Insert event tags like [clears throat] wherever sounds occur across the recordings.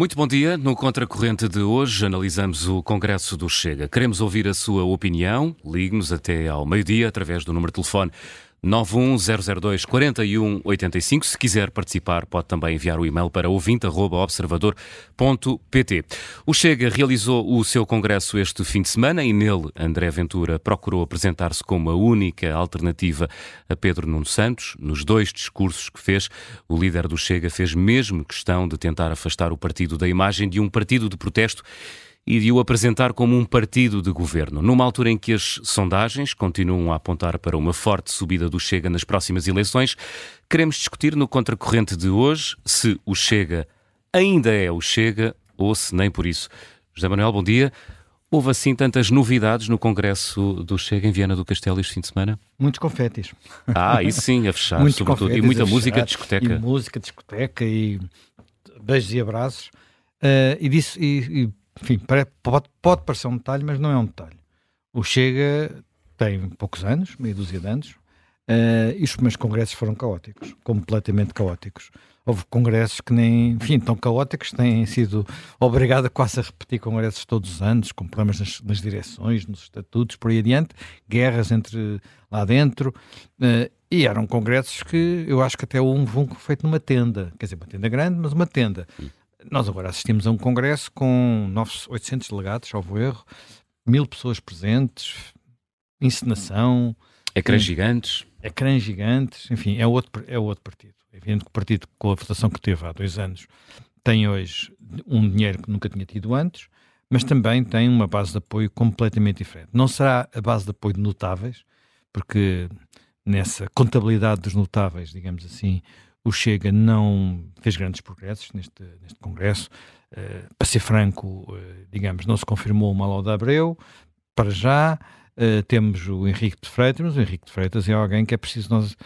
Muito bom dia. No Contracorrente de hoje analisamos o Congresso do Chega. Queremos ouvir a sua opinião. Ligue-nos até ao meio-dia através do número de telefone 91002 4185. Se quiser participar, pode também enviar o e-mail para ouvinte.observador.pt. O Chega realizou o seu congresso este fim de semana e nele André Ventura procurou apresentar-se como a única alternativa a Pedro Nuno Santos. Nos dois discursos que fez, o líder do Chega fez mesmo questão de tentar afastar o partido da imagem de um partido de protesto e de o apresentar como um partido de governo. Numa altura em que as sondagens continuam a apontar para uma forte subida do Chega nas próximas eleições, queremos discutir no contracorrente de hoje se o Chega ainda é o Chega ou se nem por isso. José Manuel, bom dia. Houve assim tantas novidades no Congresso do Chega em Viana do Castelo este fim de semana? Muitos confetes. Ah, isso sim, a fechar, [laughs] Muitos sobretudo. E muita música de discoteca. E música discoteca e beijos e abraços. Uh, e, disse, e, e enfim, pode, pode parecer um detalhe, mas não é um detalhe. O Chega tem poucos anos, meia dúzia de anos, uh, e os primeiros congressos foram caóticos, completamente caóticos. Houve congressos que nem, enfim, tão caóticos, têm sido obrigado quase a repetir congressos todos os anos, com problemas nas, nas direções, nos estatutos, por aí adiante, guerras entre lá dentro, uh, e eram congressos que eu acho que até um, um feito numa tenda, quer dizer, uma tenda grande, mas uma tenda. Nós agora assistimos a um congresso com 800 delegados, salvo erro, mil pessoas presentes, encenação. Ecrãs gigantes. Ecrãs gigantes, enfim, é outro, é outro partido. É evidente que o partido, com a votação que teve há dois anos, tem hoje um dinheiro que nunca tinha tido antes, mas também tem uma base de apoio completamente diferente. Não será a base de apoio de notáveis, porque nessa contabilidade dos notáveis, digamos assim, o Chega não fez grandes progressos neste, neste Congresso. Uh, para ser franco, uh, digamos, não se confirmou o Malau de Abreu. Para já, uh, temos o Henrique de Freitas, mas o Henrique de Freitas é alguém que é preciso nós.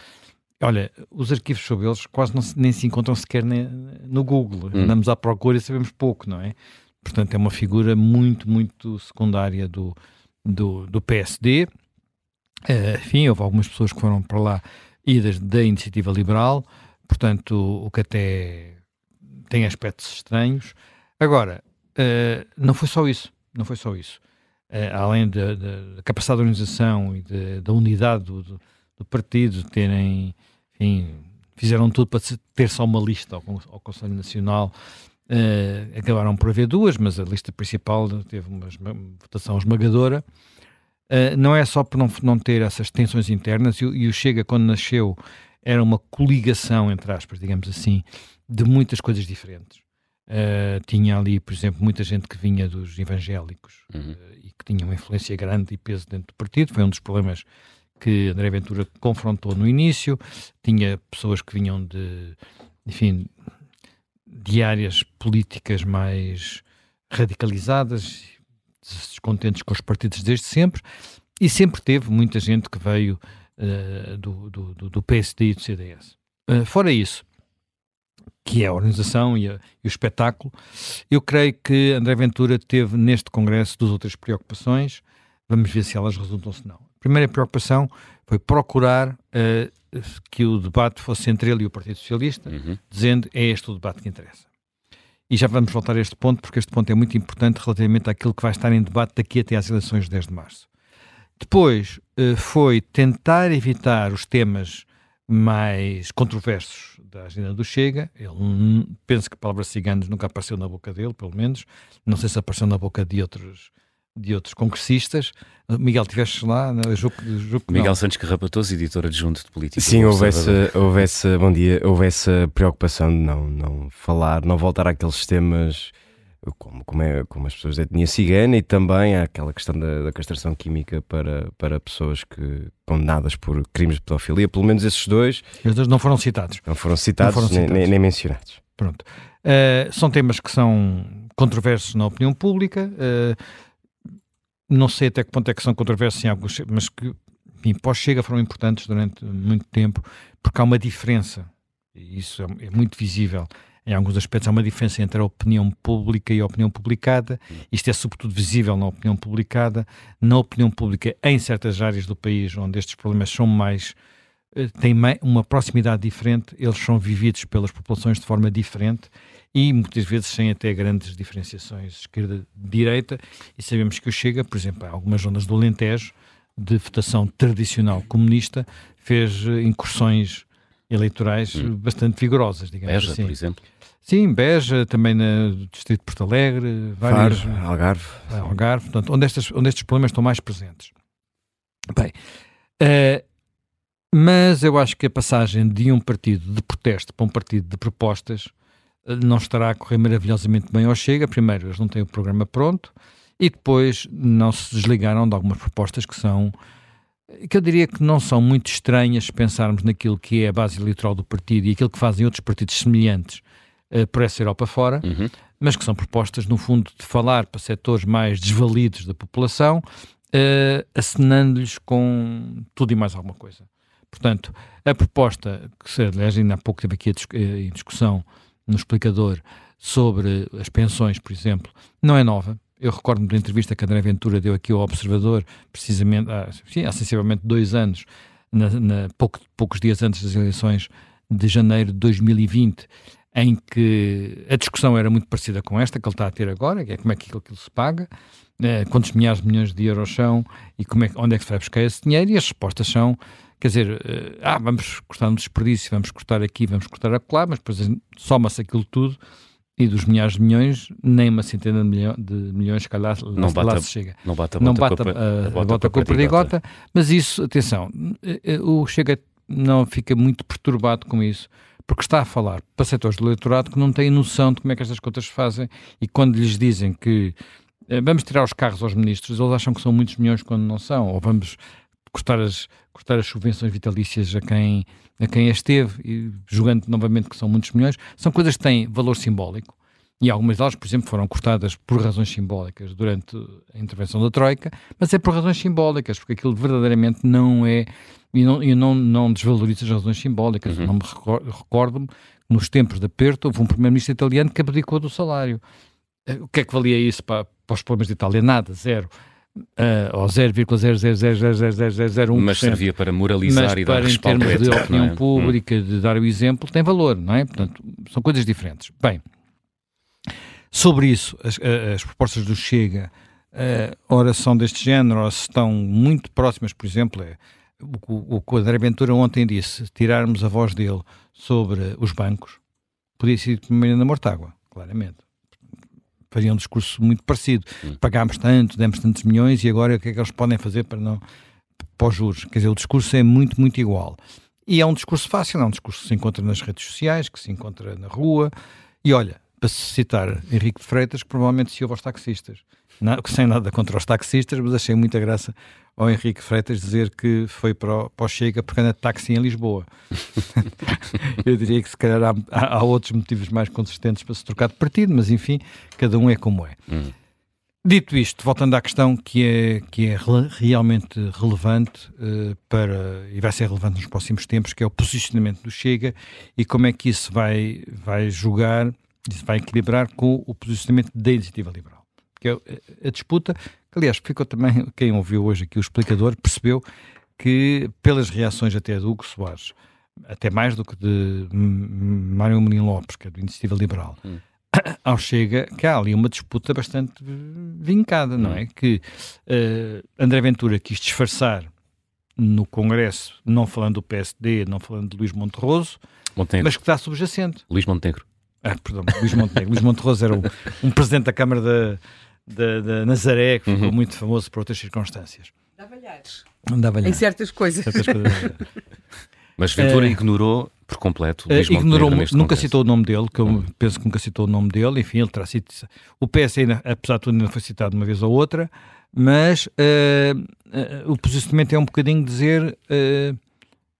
Olha, os arquivos sobre eles quase não se, nem se encontram sequer ne, no Google. Hum. Andamos à procura e sabemos pouco, não é? Portanto, é uma figura muito, muito secundária do, do, do PSD. enfim, houve algumas pessoas que foram para lá idas da iniciativa liberal portanto, o que até tem aspectos estranhos. Agora, uh, não foi só isso, não foi só isso. Uh, além da capacidade de organização e da unidade do, do, do, partido, terem, enfim, fizeram tudo para ter só uma lista ao, ao Conselho Nacional. Uh, acabaram por haver duas, mas a lista principal teve uma, votação esmagadora. Uh, não é só por não, não ter essas tensões internas, e, e o Chega, quando nasceu, era uma coligação, entre aspas, digamos assim, de muitas coisas diferentes. Uh, tinha ali, por exemplo, muita gente que vinha dos evangélicos uhum. uh, e que tinha uma influência grande e peso dentro do partido. Foi um dos problemas que André Ventura confrontou no início. Tinha pessoas que vinham de, enfim, de áreas políticas mais radicalizadas, descontentes com os partidos desde sempre, e sempre teve muita gente que veio uh, do, do, do, PSD e do CDS. Uh, eh, fora isso, que é a organização e, a, e, o espetáculo, eu creio que André Ventura teve neste Congresso duas outras preocupações. Vamos ver se elas resultam ou não. A primeira preocupação foi procurar uh, que o debate fosse entre ele e o Partido Socialista, uhum. dizendo é este o debate que interessa. E já vamos voltar a este ponto, porque este ponto é muito importante relativamente àquilo que vai estar em debate daqui até às eleições de 10 de março. Depois uh, foi tentar evitar os temas mais controversos da agenda do Chega. Ele penso que a palavra ciganos nunca apareceu na boca dele, pelo menos. Não sei se apareceu na boca de outros de outros congressistas. Miguel, tiveste lá? No, jugo, jugo, Miguel não. Santos Carrapatoso, editor adjunto de política. Sim, houve essa, houve essa, bom dia, houve essa preocupação de não, não falar, não voltar àqueles temas como, como, é, como as pessoas da etnia cigana e também aquela questão da, da, castração química para, para pessoas que condenadas por crimes de pedofilia, pelo menos esses dois. Os dois não foram citados. Não foram citados, não foram citados. Nem, nem, mencionados. Pronto. Uh, são temas que são controversos na opinião pública. Uh, não sei até que ponto é que são controversos em alguns, mas que pós-chega foram importantes durante muito tempo, porque há uma diferença, e isso é, é muito visível em alguns aspectos há uma diferença entre a opinião pública e a opinião publicada. Isto é sobretudo visível na opinião publicada. Na opinião pública, em certas áreas do país onde estes problemas são mais eh, têm uma proximidade diferente, eles são vividos pelas populações de forma diferente e muitas vezes sem até grandes diferenciações esquerda-direita, e sabemos que o Chega, por exemplo, em algumas zonas do Alentejo, de votação tradicional comunista, fez eh, incursões eleitorais hum. bastante vigorosas, digamos Beja, assim. por exemplo. Sim, Beja, também no Distrito de Porto Alegre, vários, Faro, Algarve. Algarve, portanto, onde, estas, onde estes problemas estão mais presentes. Bem, uh, mas eu acho que a passagem de um partido de protesto para um partido de propostas uh, não estará a correr maravilhosamente bem ao Chega. Primeiro, eles não têm o programa pronto e depois não se desligaram de algumas propostas que são que eu diria que não são muito estranhas se pensarmos naquilo que é a base eleitoral do partido e aquilo que fazem outros partidos semelhantes uh, por essa Europa fora, uhum. mas que são propostas, no fundo, de falar para setores mais desvalidos da população, uh, acenando-lhes com tudo e mais alguma coisa. Portanto, a proposta, que aliás ainda há pouco teve aqui a eh, em discussão no explicador sobre as pensões, por exemplo, não é nova, eu recordo-me da entrevista que André Ventura deu aqui ao Observador, precisamente há, sim, há sensivelmente dois anos, na, na pouco, poucos dias antes das eleições de janeiro de 2020, em que a discussão era muito parecida com esta que ele está a ter agora, que é como é que aquilo, aquilo se paga, eh, quantos milhares de milhões de euros são e como é, onde é que se vai buscar esse dinheiro, e as respostas são, quer dizer, eh, ah, vamos cortar no desperdício, vamos cortar aqui, vamos cortar acolá, mas depois soma-se aquilo tudo e dos milhares de milhões, nem uma centena de, milho, de milhões, se calhar não bate, lá se chega. Não bate a não bota, bate a, a, a, bota, bota com a perdigota, mas isso, atenção, eh, eh, o Chega não fica muito perturbado com isso, porque está a falar para setores do eleitorado que não têm noção de como é que estas contas se fazem e quando lhes dizem que eh, vamos tirar os carros aos ministros, eles acham que são muitos milhões quando não são, ou vamos cortar as, cortar as subvenções vitalícias a quem a quem esteve, e julgando novamente que são muitos milhões, são coisas que têm valor simbólico. E algumas delas, por exemplo, foram cortadas por razões simbólicas durante a intervenção da Troika, mas é por razões simbólicas, porque aquilo verdadeiramente não é. E não, e não, não desvaloriza as razões simbólicas. Uhum. Não me recordo-me, nos tempos de aperto, houve um primeiro-ministro italiano que abdicou do salário. Eh, o que é que valia isso para, para os problemas de Itália? Nada, zero uh, ou 0,0000001%. Mas servia para moralizar mas e dar para, em termos de opinião é? pública, de dar o exemplo, tem valor, não é? Portanto, são coisas diferentes. Bem, sobre isso, as, as propostas do Chega, uh, ora são deste género, ou estão muito próximas, por exemplo, é, o, o, o André Ventura ontem disse, tirarmos a voz dele sobre os bancos, podia ser primeiro na Mortágua, claramente faria um discurso muito parecido. Hum. Pagámos tanto, demos tantos milhões e agora o que é que eles podem fazer para não para os juros? Quer dizer, o discurso é muito, muito igual. E é um discurso fácil, é um discurso que se encontra nas redes sociais, que se encontra na rua. E olha, para citar Henrique de Freitas, que provavelmente se ouve aos taxistas. Não, sem nada contra os taxistas, mas achei muita graça ao Henrique Freitas dizer que foi para o, para o Chega porque anda de táxi em Lisboa. [laughs] Eu diria que se calhar há, há, outros motivos mais consistentes para se trocar de partido, mas enfim, cada um é como é. Hum. Dito isto, voltando à questão que é, que é realmente relevante uh, para, e vai ser relevante nos próximos tempos, que é o posicionamento do Chega e como é que isso vai, vai jogar, isso vai equilibrar com o posicionamento da iniciativa liberal. Que é a disputa Aliás, ficou também, quem ouviu hoje aqui o explicador, percebeu que pelas reações até do Hugo Soares, até mais do que de Mário Menino Lopes, que é do Iniciativa Liberal, hum. [coughs] ao Chega, que há ali uma disputa bastante vincada, não hum. é? Que uh, André Ventura quis disfarçar no Congresso, não falando do PSD, não falando de Luís Monterroso, Montenegro. mas que está subjacente. Luís Montenegro. Ah, perdão, Luís Montenegro. Luís Monterroso era um, um presidente da Câmara da da, da Nazaré, que ficou uhum. muito famoso por outras circunstâncias. Dava-lhes. Dava em certas coisas. Certas coisas. [laughs] Mas Ventura uh, ignorou por completo. Uh, ignorou, nunca congresso. citou o nome dele, que eu uhum. penso que nunca citou o nome dele. Enfim, ele terá sido. O PS, ainda, apesar de tudo, ainda foi citado uma vez ou outra, mas uh, o posicionamento é um bocadinho dizer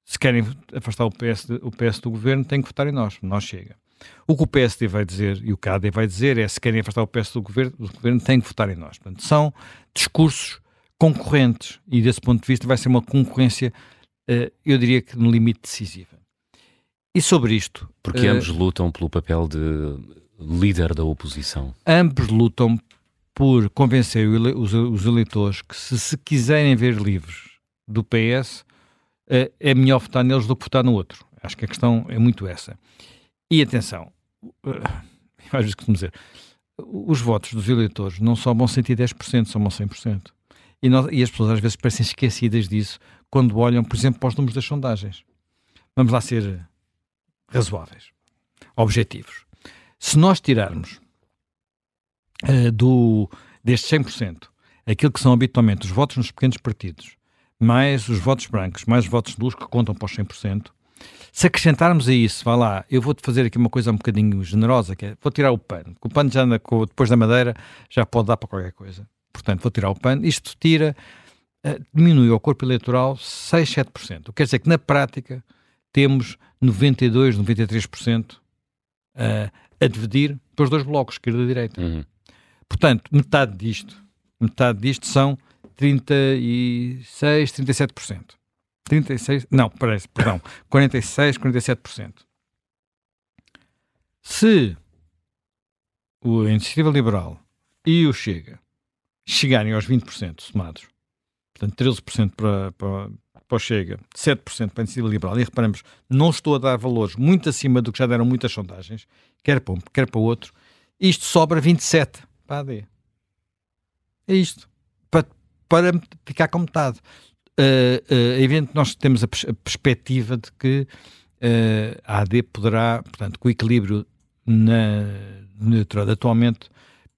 se querem afastar o PS, o PS do governo, têm que votar em nós. Nós chega. O que o PSD vai dizer e o CAD vai dizer é se querem afastar o PS do governo, do governo têm que votar em nós. Portanto, são discursos concorrentes e desse ponto de vista vai ser uma concorrência, uh, eu diria que no limite decisiva. E sobre isto... Porque uh, ambos lutam pelo papel de líder da oposição. Ambos lutam por convencer os, eleitores que se, se, quiserem ver livros do PS, eh, é melhor votar neles do que votar no outro. Acho que a questão é muito essa. E atenção, [laughs] às vezes costumo dizer, os votos dos eleitores não só vão 110%, são 100%. E, nós, e as pessoas às vezes parecem esquecidas disso quando olham, por exemplo, para os números das sondagens. Vamos lá ser razoáveis, objetivos. Se nós tirarmos uh, do, destes 100% aquilo que são habitualmente os votos nos pequenos partidos, mais os votos brancos, mais os votos nulos que contam para os 100%, se acrescentarmos a isso, vá lá, eu vou-te fazer aqui uma coisa um bocadinho generosa, que é, vou tirar o pano, o pano já anda depois da madeira já pode dar para qualquer coisa. Portanto, vou tirar o pano, isto tira, uh, diminui o corpo eleitoral 6, 7%. O que quer dizer que na prática temos 92, 93% uh, a dividir pelos dois blocos, esquerda e direita. Uhum. Portanto, metade disto, metade disto são 36, 37%. 36, não, parece, perdão, 46, 47%. Se o Iniciativa Liberal e o Chega chegarem aos 20% somados, portanto 13% para, para, para o Chega, 7% para a Iniciativa Liberal, e reparamos, não estou a dar valores muito acima do que já deram muitas sondagens, quer para um, quer para o outro, isto sobra 27 para a AD. É isto. Para, para ficar com metade é evidente que nós temos a, pers a perspectiva de que uh, a AD poderá, portanto, com o equilíbrio na, no atualmente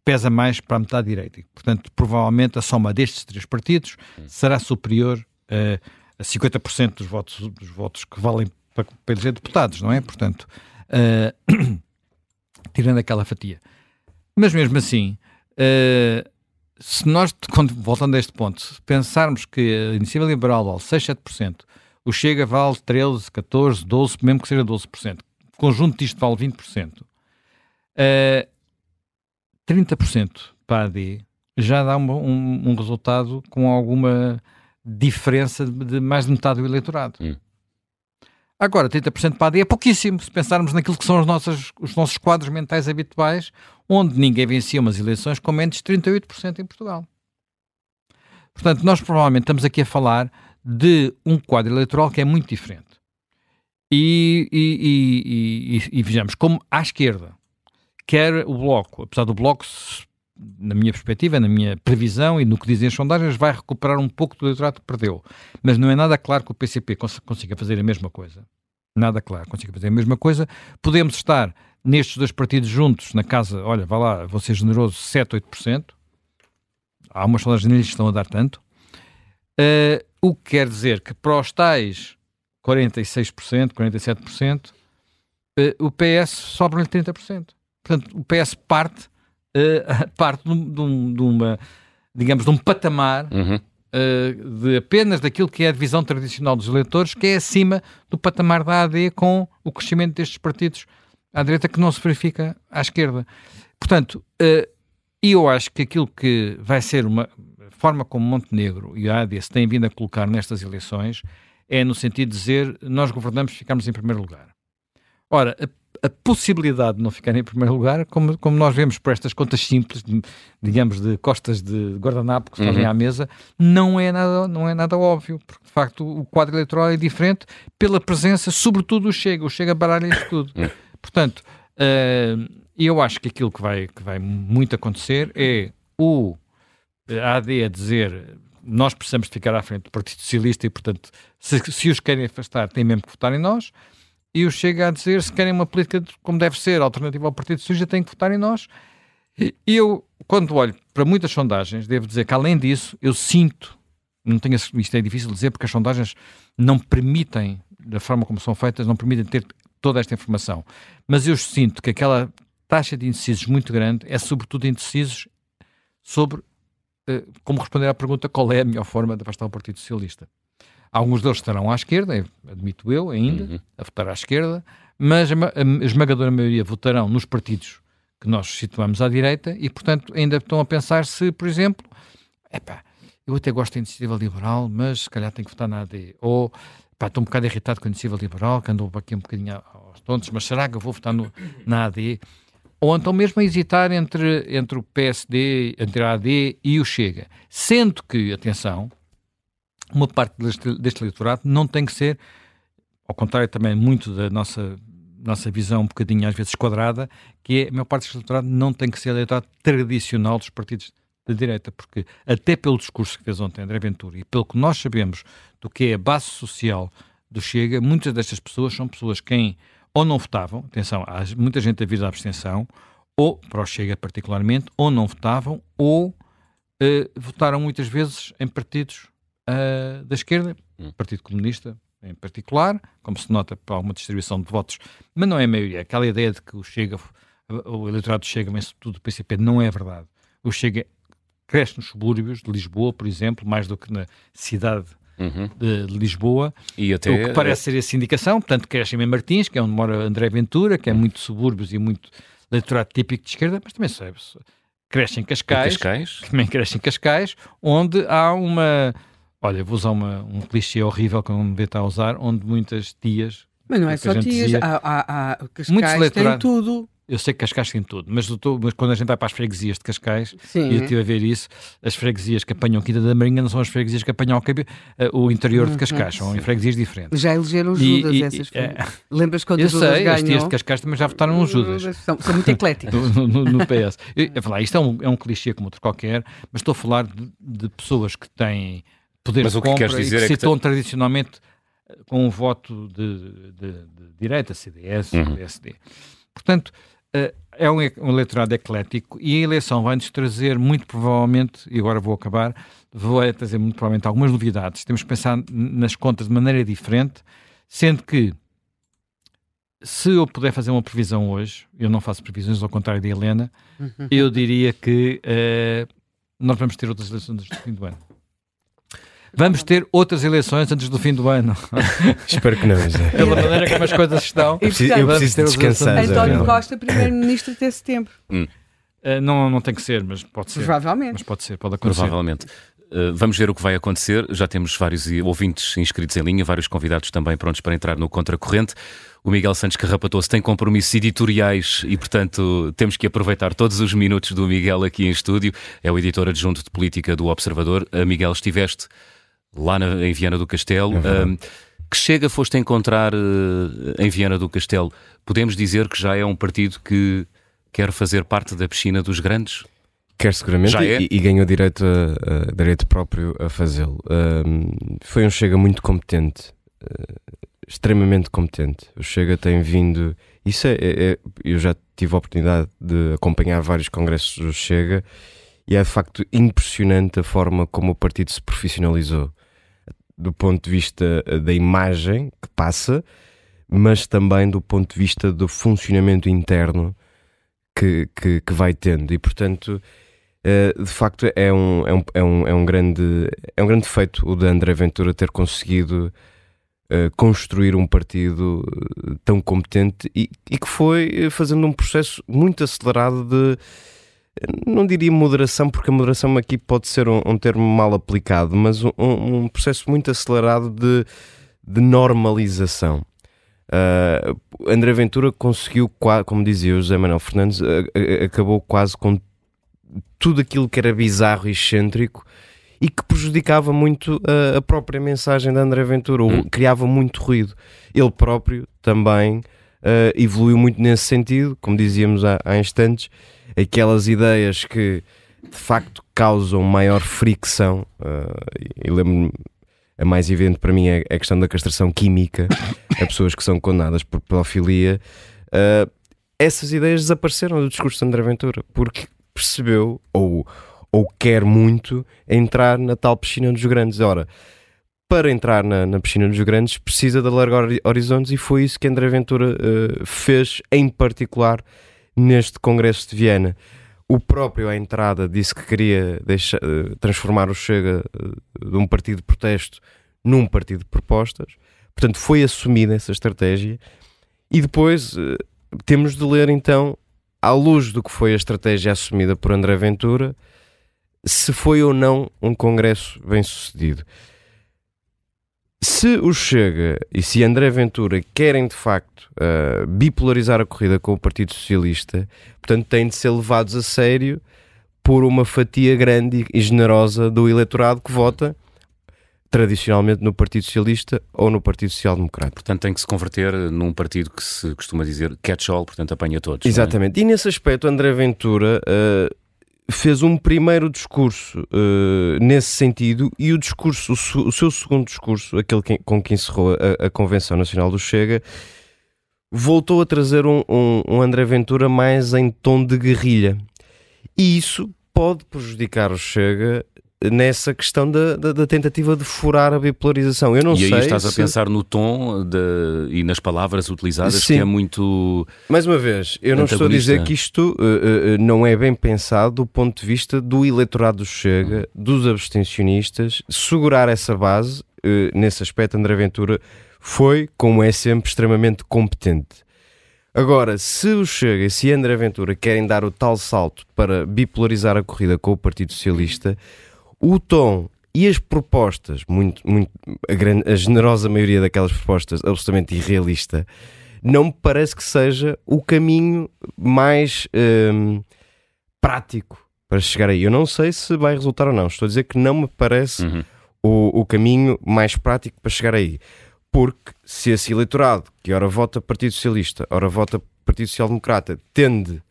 pesa mais para a metade direita. Portanto, provavelmente a soma destes três partidos será superior uh, a 50% dos votos, dos votos que valem para, para eleger deputados, não é? Portanto, uh, [clears throat] tirando aquela fatia. Mas mesmo assim, uh, se nós, voltando a este ponto, pensarmos que a iniciativa liberal vale 6, 7%, o Chega vale 13, 14, 12, mesmo que seja 12%, o conjunto disto vale 20%, uh, 30% para a AD já dá um, um, um, resultado com alguma diferença de, mais de metade do eleitorado. Hum. Agora, 30% para a AD é pouquíssimo, se pensarmos naquilo que são os nossos, os nossos quadros mentais habituais, onde ninguém vencia umas eleições com menos de 38% em Portugal. Portanto, nós provavelmente estamos aqui a falar de um quadro eleitoral que é muito diferente. E, e, e, e, vejamos, como à esquerda, quer o Bloco, apesar do Bloco, na minha perspectiva, na minha previsão e no que dizem as sondagens, vai recuperar um pouco do eleitorado que perdeu. Mas não é nada claro que o PCP consiga fazer a mesma coisa. Nada claro, consiga fazer a mesma coisa. Podemos estar nestes dois partidos juntos, na casa, olha, vá lá, vou ser generoso, 7, 8%. Há umas sondagens que estão a dar tanto. Uh, o que quer dizer que para os tais 46%, 47%, uh, o PS sobra-lhe 30%. Portanto, o PS parte uh, [laughs] parte de, um, de, uma, digamos, de um patamar uhum. uh, de apenas daquilo que é a divisão tradicional dos eleitores, que é acima do patamar da AD com o crescimento destes partidos à direita que não se verifica à esquerda. Portanto, uh, eu acho que aquilo que vai ser uma forma como Montenegro e a AD se têm vindo a colocar nestas eleições é no sentido de dizer nós governamos, ficamos em primeiro lugar. Ora, a a possibilidade de não ficar em primeiro lugar, como, como nós vemos por estas contas simples, de, digamos, de costas de guardanapo que fazem uhum. à mesa, não é, nada, não é nada óbvio, porque de facto o quadro eleitoral é diferente pela presença, sobretudo, do Chega. O Chega baralha isto tudo. Uhum. Portanto, uh, eu acho que aquilo que vai, que vai muito acontecer é o AD a dizer nós precisamos de ficar à frente do Partido Socialista e, portanto, se, se os querem afastar, têm mesmo que votar em nós e o Chega a dizer se querem uma política como deve ser, alternativa ao Partido Socialista, têm que votar em nós. E eu, quando olho para muitas sondagens, devo dizer que além disso, eu sinto, não tenho, isto é difícil dizer porque as sondagens não permitem, da forma como são feitas, não permitem ter toda esta informação, mas eu sinto que aquela taxa de indecisos muito grande é sobretudo indecisos sobre uh, como responder à pergunta qual é a melhor forma de afastar o Partido Socialista. Alguns deles estarão à esquerda, admito eu ainda, uhum. a votar à esquerda, mas a, a esmagadora maioria votarão nos partidos que nós situamos à direita e, portanto, ainda estão a pensar se, por exemplo, epá, eu até gosto da iniciativa liberal, mas se calhar tenho que votar na AD. Ou pá, estou um bocado irritado com a iniciativa liberal, que andou aqui um bocadinho aos tontos, mas será que eu vou votar no, na AD? Ou então mesmo a hesitar entre, entre o PSD, entre a AD e o Chega. Sendo que, atenção, uma parte deste, deste eleitorado não tem que ser, ao contrário também muito da nossa nossa visão um bocadinho às vezes quadrada, que é a maior parte do eleitorado não tem que ser eleitorado tradicional dos partidos de direita, porque até pelo discurso que fez ontem André Ventura e pelo que nós sabemos do que é a base social do Chega, muitas destas pessoas são pessoas quem ou não votavam, atenção, há muita gente a vir da abstenção, ou, para o Chega particularmente, ou não votavam, ou uh, votaram muitas vezes em partidos uh, da esquerda, hum. Partido Comunista em particular, como se nota por alguma distribuição de votos, mas não é a maioria. Aquela ideia de que o Chega, o eleitorado Chega, mas sobretudo do PCP, não é verdade. O Chega cresce nos subúrbios de Lisboa, por exemplo, mais do que na cidade uhum. de Lisboa, e até... o que parece ser essa indicação. Portanto, cresce em Martins, que é onde mora André Ventura, que é muito subúrbios e muito eleitorado típico de esquerda, mas também sabe cresce em Cascais, Cascais, também cresce em Cascais, onde há uma. Olha, vou usar uma, um clichê horrível que eu não devia estar a usar, onde muitas tias. Mas não é só tias, dizia, há, há, há Cascais tem tudo. Eu sei que Cascais tem tudo, mas, tô, mas, quando a gente vai para as freguesias de Cascais, Sim. e eu estive a ver isso, as freguesias que apanham Quinta da Marinha não são as freguesias que apanham o, o interior de uhum. Cascais, são em freguesias diferentes. Já elegeram Judas e, essas freguesias. É, Lembras quando eu Judas sei, ganhou? as tias de Cascais também já votaram no Judas. São, são muito [laughs] ecléticas. no, no, no, PS. Eu, falar, isto é um, é um clichê como outro qualquer, mas estou a falar de, de pessoas que têm poder mas de compra que e que é citam que... tradicionalmente com um voto de, de, de direita, CDS, uhum. PSD. Portanto, é um, um eleitorado eclético e a eleição vai-nos trazer muito provavelmente, e agora vou acabar, vai trazer muito provavelmente algumas novidades. Temos que pensar nas contas de maneira diferente, sendo que se eu puder fazer uma previsão hoje, eu não faço previsões, ao contrário de Helena, uhum. eu diria que uh, nós vamos ter outras eleições no fim do ano. Vamos ter outras eleições antes do fim do ano. [laughs] Espero que não, Zé. Pela maneira como as coisas estão. Eu preciso, eu preciso de descansar. António Costa, primeiro-ministro até setembro. [laughs] Hum. Uh, não, não tem que ser, mas pode ser. Provavelmente. Mas pode ser, pode acontecer. Provavelmente. Uh, vamos ver o que vai acontecer. Já temos vários ouvintes inscritos em linha, vários convidados também prontos para entrar no Contracorrente. O Miguel Santos Carrapatoso tem compromissos editoriais e, portanto, temos que aproveitar todos os minutos do Miguel aqui em estúdio. É o editor adjunto de política do Observador. Uh, Miguel, estiveste lá na, em Viana do Castelo. É que chega foste encontrar uh, em Viana do Castelo? Podemos dizer que já é um partido que quer fazer parte da piscina dos grandes? Quer seguramente é? e, e, ganhou direito, a, a, direito próprio a fazê-lo. foi um Chega muito competente, uh, extremamente competente. O Chega tem vindo. Isso é, é, é, eu já tive a oportunidade de acompanhar vários congressos do Chega e é de facto impressionante a forma como o partido se profissionalizou do ponto de vista eh, da imagem que passa, mas também do ponto de vista do funcionamento interno que, que, que vai tendo. E, portanto, uh, de facto, é um, é, um, é, um, é, um grande, é um grande feito o de André Ventura ter conseguido uh, construir um partido tão competente e, e que foi fazendo um processo muito acelerado de não diria moderação, porque a moderação aqui pode ser um, um termo mal aplicado, mas um, um processo muito acelerado de, de normalização. Uh, André Ventura conseguiu, como dizia o José Manuel Fernandes, acabou quase com tudo aquilo que era bizarro e excêntrico e que prejudicava muito a, própria mensagem de André Ventura, hum. criava muito ruído. Ele próprio também uh, evoluiu muito nesse sentido, como dizíamos há, há instantes, aquelas ideias que de facto causam maior fricção. Uh, e lembro-me, a mais evidente para mim é a questão da castração química a pessoas que são condenadas por pedofilia. Uh, essas ideias desapareceram do discurso de André Ventura porque percebeu ou, ou quer muito entrar na tal piscina dos grandes. Ora, para entrar na, na piscina dos grandes precisa de alargar horizontes e foi isso que André Ventura uh, fez em particular neste Congresso de Viena. O próprio à entrada disse que queria deixar, eh, transformar o Chega eh, de um partido de protesto num partido de propostas. Portanto, foi assumida essa estratégia. E depois eh, temos de ler, então, à luz do que foi a estratégia assumida por André Ventura, se foi ou não um congresso bem sucedido. Se o Chega e se André Ventura querem de facto uh, bipolarizar a corrida com o Partido Socialista, portanto têm de ser levados a sério por uma fatia grande e generosa do eleitorado que vota tradicionalmente no Partido Socialista ou no Partido Social Democrata. Portanto, tem que se converter num partido que se costuma dizer catch-all, portanto apanha todos. É? Exatamente. É? E nesse aspecto, André Ventura uh, fez um primeiro discurso uh, nesse sentido e o discurso, o, seu segundo discurso, aquele que, com que encerrou a, a, Convenção Nacional do Chega, voltou a trazer um, um, um André Ventura mais em tom de guerrilha. E isso pode prejudicar o Chega nessa questão da, da, da, tentativa de furar a bipolarização. Eu não e sei. E aí estás se... a pensar no tom de, e nas palavras utilizadas, Sim. que é muito. Mais uma vez, eu não estou a dizer que isto uh, uh, não é bem pensado do ponto de vista do eleitorado do Chega, uhum. dos abstencionistas, segurar essa base, uh, nesse aspecto, André Ventura foi, como é sempre, extremamente competente. Agora, se o Chega e se André Ventura querem dar o tal salto para bipolarizar a corrida com o Partido Socialista, o tom e as propostas, muito, muito, a, grande, a generosa maioria daquelas propostas absolutamente irrealista, não me parece que seja o caminho mais hum, prático para chegar aí. Eu não sei se vai resultar ou não. Estou a dizer que não me parece uhum. o, o caminho mais prático para chegar aí. Porque se esse eleitorado, que ora vota Partido Socialista, ora vota Partido Social Democrata, tende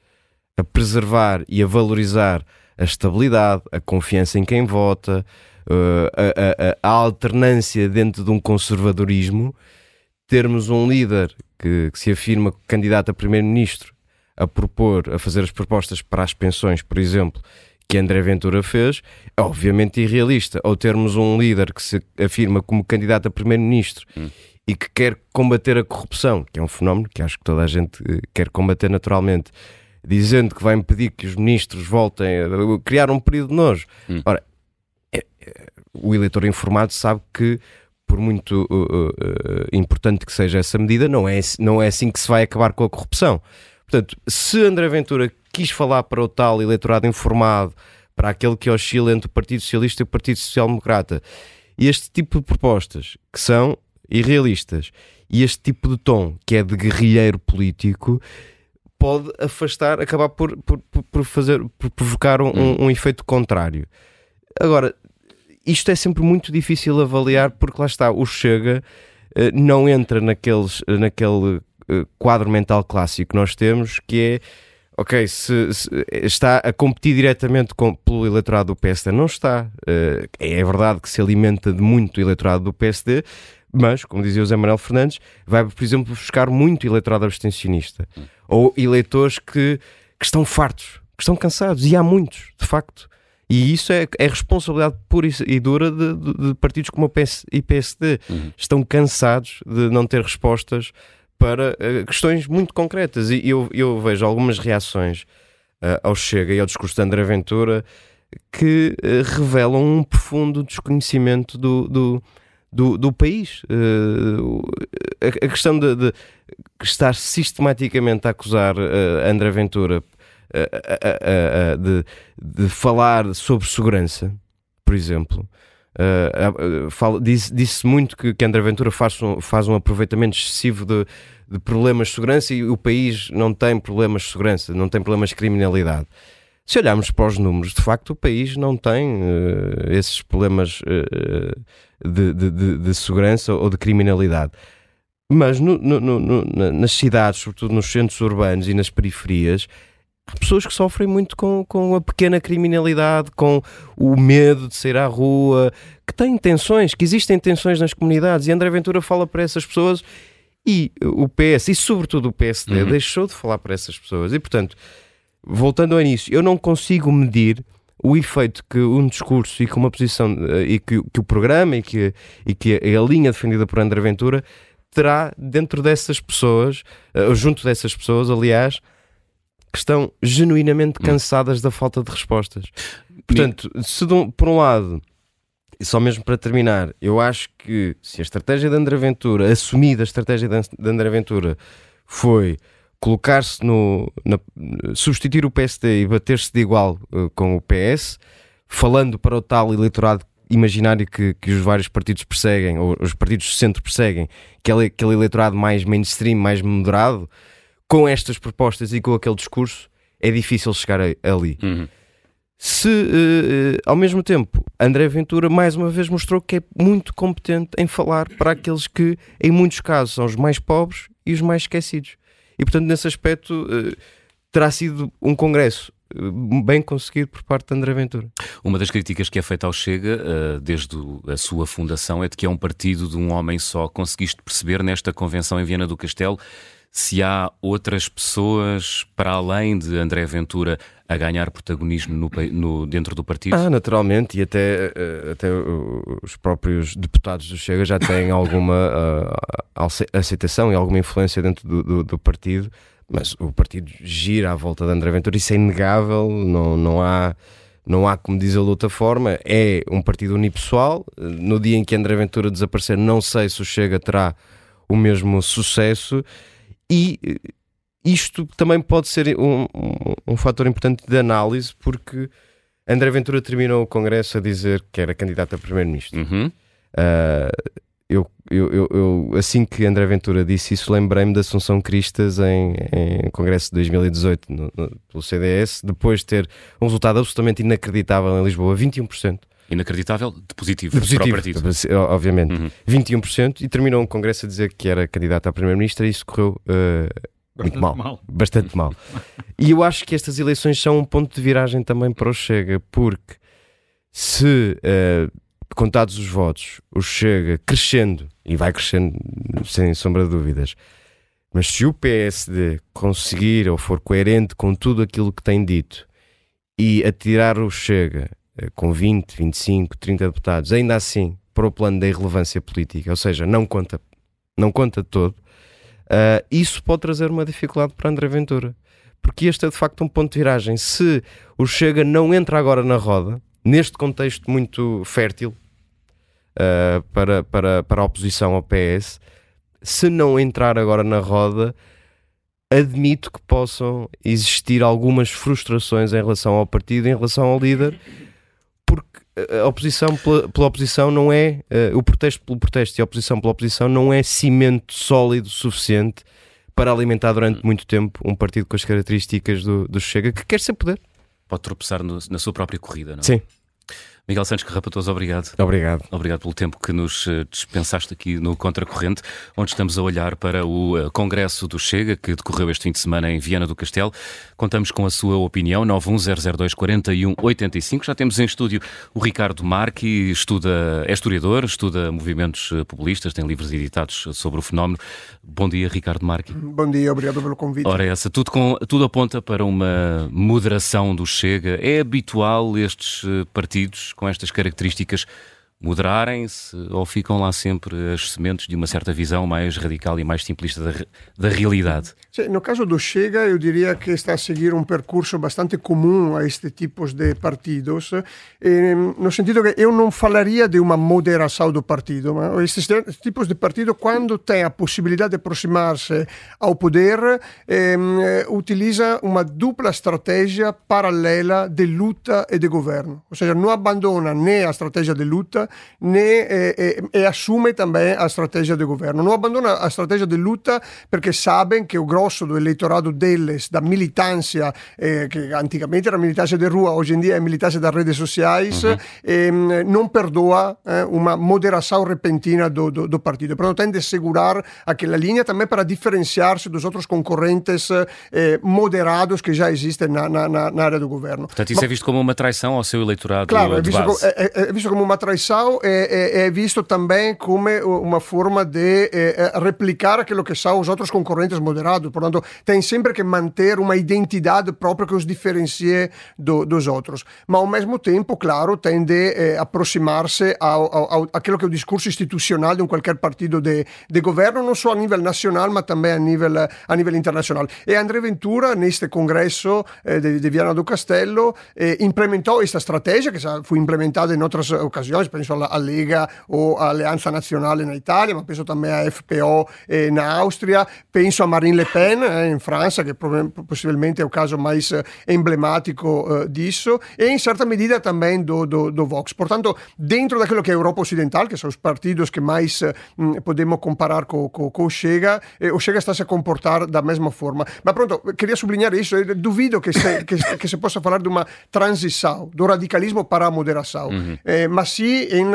a preservar e a valorizar a estabilidade, a confiança em quem vota, uh, a, a, a, alternância dentro de um conservadorismo, termos um líder que, que se afirma candidato a primeiro-ministro a propor, a fazer as propostas para as pensões, por exemplo, que André Ventura fez, é obviamente irrealista. Ou termos um líder que se afirma como candidato a primeiro-ministro hum. e que quer combater a corrupção, que é um fenómeno que acho que toda a gente eh, quer combater naturalmente, dizendo que vai impedir que os ministros voltem a criar um período de nojo. Hum. Ora, é, é, o eleitor informado sabe que, por muito uh, uh, uh, importante que seja essa medida, não é, não é assim que se vai acabar com a corrupção. Portanto, se André Ventura quis falar para o tal eleitorado informado, para aquele que oscila entre o Partido Socialista e o Partido Social Democrata, e este tipo de propostas que são irrealistas e este tipo de tom que é de guerrilheiro político pode afastar, acabar por, por, por fazer, por provocar um, um, um, efeito contrário. Agora, isto é sempre muito difícil avaliar porque lá está, o Chega uh, não entra naqueles, naquele uh, quadro mental clássico que nós temos que é ok, se, se, está a competir diretamente com, pelo eleitorado do PSD, não está. Uh, é verdade que se alimenta de muito o eleitorado do PSD, mas, como dizia o Zé Manuel Fernandes, vai, por exemplo, buscar muito eleitorado abstencionista. Ou eleitores que, que estão fartos, que estão cansados, e há muitos, de facto. E isso é, é responsabilidade pura e dura de, de, de partidos como o PS e PSD. Uhum. Estão cansados de não ter respostas para uh, questões muito concretas. E eu, eu vejo algumas reações uh, ao Chega e ao discurso de André Ventura que uh, revelam um profundo desconhecimento do, do do, do país. Uh, a, a, questão de, de, estar sistematicamente a acusar uh, André Ventura uh, de, de, falar sobre segurança, por exemplo. Uh, disse, disse muito que, que André Ventura faz um, faz um aproveitamento excessivo de, de problemas de segurança e o país não tem problemas de segurança, não tem problemas de criminalidade. Se olharmos para os números, de facto, o país não tem uh, esses problemas uh, de, de, de, segurança ou de criminalidade. Mas no, no, no, nas cidades, sobretudo nos centros urbanos e nas periferias, há pessoas que sofrem muito com, com a pequena criminalidade, com o medo de sair à rua, que têm tensões, que existem tensões nas comunidades. E André Ventura fala para essas pessoas e o PS, e sobretudo o PSD, uhum. deixou de falar para essas pessoas. E portanto voltando ao início, eu não consigo medir o efeito que um discurso e que uma posição eh, e que, que o programa e que, e que a, linha defendida por André Ventura terá dentro dessas pessoas, uh, junto dessas pessoas, aliás, que estão genuinamente hum. cansadas da falta de respostas. Portanto, se por um lado, só mesmo para terminar, eu acho que se a estratégia de André Ventura, assumida a estratégia de André Ventura, foi colocar-se no. Na, substituir o PSD e bater-se de igual uh, com o PS, falando para o tal eleitorado imaginário que, que os vários partidos perseguem, ou os partidos do centro perseguem, que é aquele eleitorado mais mainstream, mais moderado, com estas propostas e com aquele discurso, é difícil chegar a, ali. Uhum. se uh, ao mesmo tempo André Ventura mais uma vez mostrou que é muito competente em falar para aqueles que, em muitos casos, são os mais pobres e os mais esquecidos. E portanto, nesse aspecto, uh, terá sido um congresso bem conseguido por parte de André Ventura. Uma das críticas que é feita ao Chega, desde a sua fundação, é de que é um partido de um homem só. Conseguiste perceber nesta convenção em Viena do Castelo se há outras pessoas para além de André Ventura a ganhar protagonismo no, no, dentro do partido? Ah, naturalmente, e até, eh, até os próprios deputados do Chega já têm [laughs] alguma uh, aceitação e alguma influência dentro do, do, do, partido, mas o partido gira à volta de André Ventura, isso é inegável, não, não há. Não há como dizer de outra forma, é um partido unipessoal. No dia em que André Ventura desaparecer, não sei se o Chega terá o mesmo sucesso. E eh, isto também pode ser um, um, um fator importante de análise, porque André Ventura terminou o Congresso a dizer que era candidato a Primeiro-Ministro. Uhum. Uh, eu, eu, eu, assim que André Ventura disse isso, lembrei-me da Assunção Cristas em, em Congresso de 2018 no, no, pelo CDS, depois de ter um resultado absolutamente inacreditável em Lisboa, 21%. Inacreditável de positivo, de positivo para o partido. Obviamente. Uhum. 21% e terminou um congresso a dizer que era candidato a Primeiro-Ministro e isso correu uh, muito mal. mal. Bastante mal. [laughs] E eu acho que estas eleições são um ponto de viragem também para o Chega, porque se uh, contados os votos, o Chega crescendo, e vai crescendo sem sombra de dúvidas, mas se o PSD conseguir ou for coerente com tudo aquilo que tem dito e atirar o Chega eh, com 20, 25, 30 deputados, ainda assim para o plano da irrelevância política, ou seja, não conta, não conta todo, uh, isso pode trazer uma dificuldade para André Ventura. Porque este é de facto um ponto de viragem. Se o Chega não entra agora na roda, neste contexto muito fértil uh, para, para, para a oposição ao PS, se não entrar agora na roda, admito que possam existir algumas frustrações em relação ao partido, em relação ao líder, a oposição pela, pela oposição não é uh, o protesto pelo protesto e a oposição pela oposição não é cimento sólido suficiente para alimentar durante muito tempo um partido com as características do, do Chega que quer ser poder. Pode tropeçar no, na sua própria corrida, não é? Sim. Miguel Santos Carrapatoso, obrigado. Obrigado. Obrigado pelo tempo que nos eh, dispensaste aqui no Contracorrente, onde estamos a olhar para o eh, Congresso do Chega, que decorreu este fim de semana em Viana do Castelo. Contamos com a sua opinião, 910024185. Já temos em estúdio o Ricardo Marque, estuda, é historiador, estuda movimentos eh, populistas, tem livros editados sobre o fenómeno. Bom dia, Ricardo Marque. Bom dia, obrigado pelo convite. Ora, essa, tudo, com, tudo aponta para uma moderação do Chega. É habitual estes partidos com estas características moderarem-se ou ficam lá sempre as sementes de uma certa visão mais radical e mais simplista da, da realidade? no caso do Chega, eu diria que está a seguir um percurso bastante comum a este tipos de partidos, eh, no sentido que eu não falaria de uma moderação do partido, mas estes tipos de partido, quando tem a possibilidade de aproximar-se ao poder, eh, utiliza uma dupla estratégia paralela de luta e de governo, ou seja, não abandona nem a estratégia de luta né, e, e, e, assume também a estratégia de governo. Não abandona a estratégia de luta porque sabem que o grosso do eleitorado deles, da militância, eh, que antigamente era militância de rua, hoje em dia é militância das redes sociais, uhum. eh, não perdoa eh, uma moderação repentina do, do, do partido. Portanto, tem de segurar aquela linha também para diferenciar-se dos outros concorrentes eh, moderados que já existem na, na, na, área do governo. Portanto, isso é Mas, é visto como uma traição ao seu eleitorado claro, é visto, como, é, é, é visto como uma traição é, é, visto também como uma forma de é, replicar aquilo que são os outros concorrentes moderados. Portanto, tem sempre que manter uma identidade própria que os diferencie do, dos outros. Mas, ao mesmo tempo, claro, tem de é, aproximar-se ao, ao, àquilo que é o discurso institucional de um qualquer partido de, de governo, não só a nível nacional, mas também a nível, a nível internacional. E André Ventura, neste congresso eh, de, de Viana do Castelo, eh, implementou esta estratégia, que foi implementada em outras ocasiões, penso penso alla, Lega o Alleanza Nazionale in Italia, ma penso também a FPO eh, na Austria, penso a Marine Le Pen eh, in Francia, che possibilmente è il caso mais emblematico eh, disso, e in certa medida também do, do, do Vox. Portanto, dentro daquilo que é a Europa Ocidental, que são os partidos que mais mm, podemos comparar com, com, com o Chega, eh, o Chega está-se a comportar da mesma forma. Mas pronto, queria sublinhar isso, duvido que se, que, que se possa falar de uma transição do radicalismo para a moderação, uhum. eh, mas sim em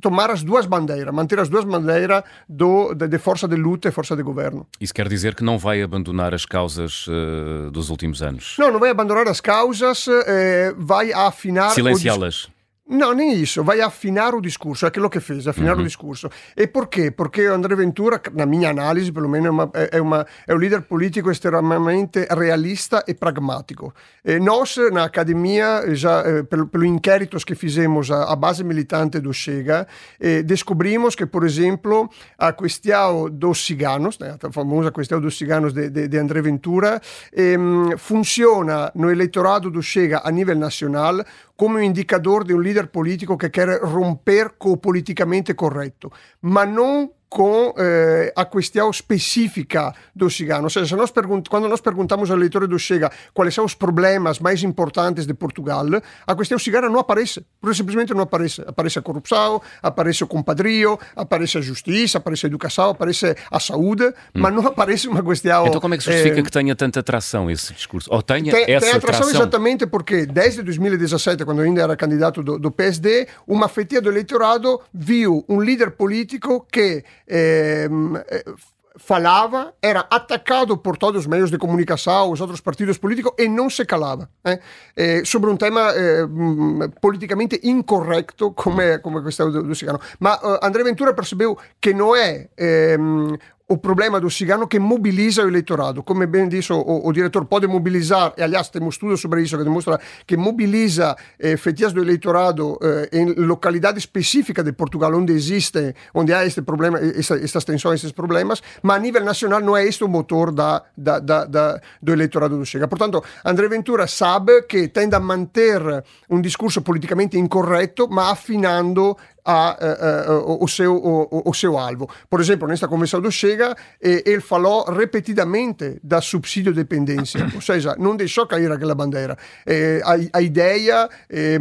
tomar as duas bandeiras, manter as duas bandeiras do, de, de, força de luta e força de governo. Isso quer dizer que não vai abandonar as causas uh, dos últimos anos? Não, não vai abandonar as causas, eh, vai afinar... Silenciá-las. No, nem isso, vai afinar o discorso, é aquilo che fez, afinar mm-hmm. o discorso. E perché? Perché André Ventura, na mia analisi, perlomeno è, uma, è, uma, un leader politico estremamente realista e pragmatico. E nós, na academia, já, eh, pelo, pelo inquéritos que fizemos a, a base militante do Chega, eh, descobrimos que, por exemplo, a questão dos ciganos, né, a famosa questão dos ciganos de, de, de André Ventura, eh, funziona no eleitorado do Chega a nível nacional come un indicador di un leader politico che quer romper con politicamente corretto, ma non com eh, a questão específica do cigano. Ou seja, nós quando nós perguntamos ao leitor do Chega quais são os problemas mais importantes de Portugal, a questão cigana não aparece. Porque simplesmente não aparece. Aparece a corrupção, aparece o compadrio, aparece a justiça, aparece a educação, aparece a saúde, hum. mas não aparece uma questão... Então como é que justifica eh, que tenha tanta atração esse discurso? Ou tenha tem, essa tem atração, exatamente porque desde 2017, quando ainda era candidato do, do PSD, uma fatia do eleitorado viu um líder político que Ehm, eh, falava, era atacado por todos os meios de comunicação, os outros partidos políticos e não se calava eh? Eh, sobre um tema eh, politicamente incorreto como é, como é a questão do, do cigano. Mas uh, André Ventura percebeu que não é ehm, o problema do cigano que mobiliza o eleitorado. Come ben disse o, o diretor, pode e aliás temos estudo sobre isso que demonstra que mobiliza eh, fetias do eleitorado eh, em localidade específica de Portugal onde existe, onde há este problema, esta, estas tensões, estes problemas, mas a nível nacional não é este o motor da, da, da, do eleitorado do. Portanto, André Ventura sabe que tende a manter um discurso politicamente incorreto, mas afinando a, a, a, o, seu, o, o, seu alvo. Por exemplo, nesta convenção do Chega, eh, ele falou repetidamente da subsídio dependência, ou [coughs] seja, não deixou cair aquela bandeira. Eh, a, a, ideia eh,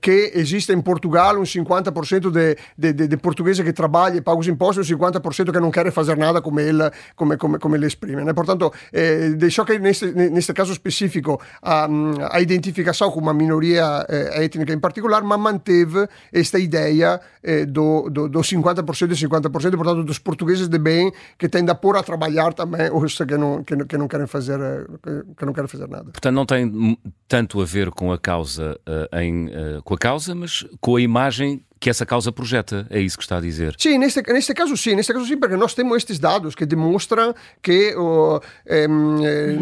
que existe em Portugal um 50% de, de, de, de portugueses que trabalham e pagam os impostos e um 50% que não querem fazer nada como ele, como, como, como ele exprime. Né? Portanto, eh, deixou cair neste, neste caso específico a, a identificação com uma minoria eh, étnica em particular, mas manteve esta ideia eh, do, do, do 50% e 50%, portanto, dos portugueses de bem que tendem a pôr a trabalhar também os que não, que, que não querem fazer que, que, não querem fazer nada. Portanto, não tem tanto a ver com a causa, uh, em, uh, com a causa, mas com a imagem que essa causa projeta, é isso que está a dizer? Sim, neste, neste caso sim, neste caso sim, porque nós temos estes dados que demonstram que oh,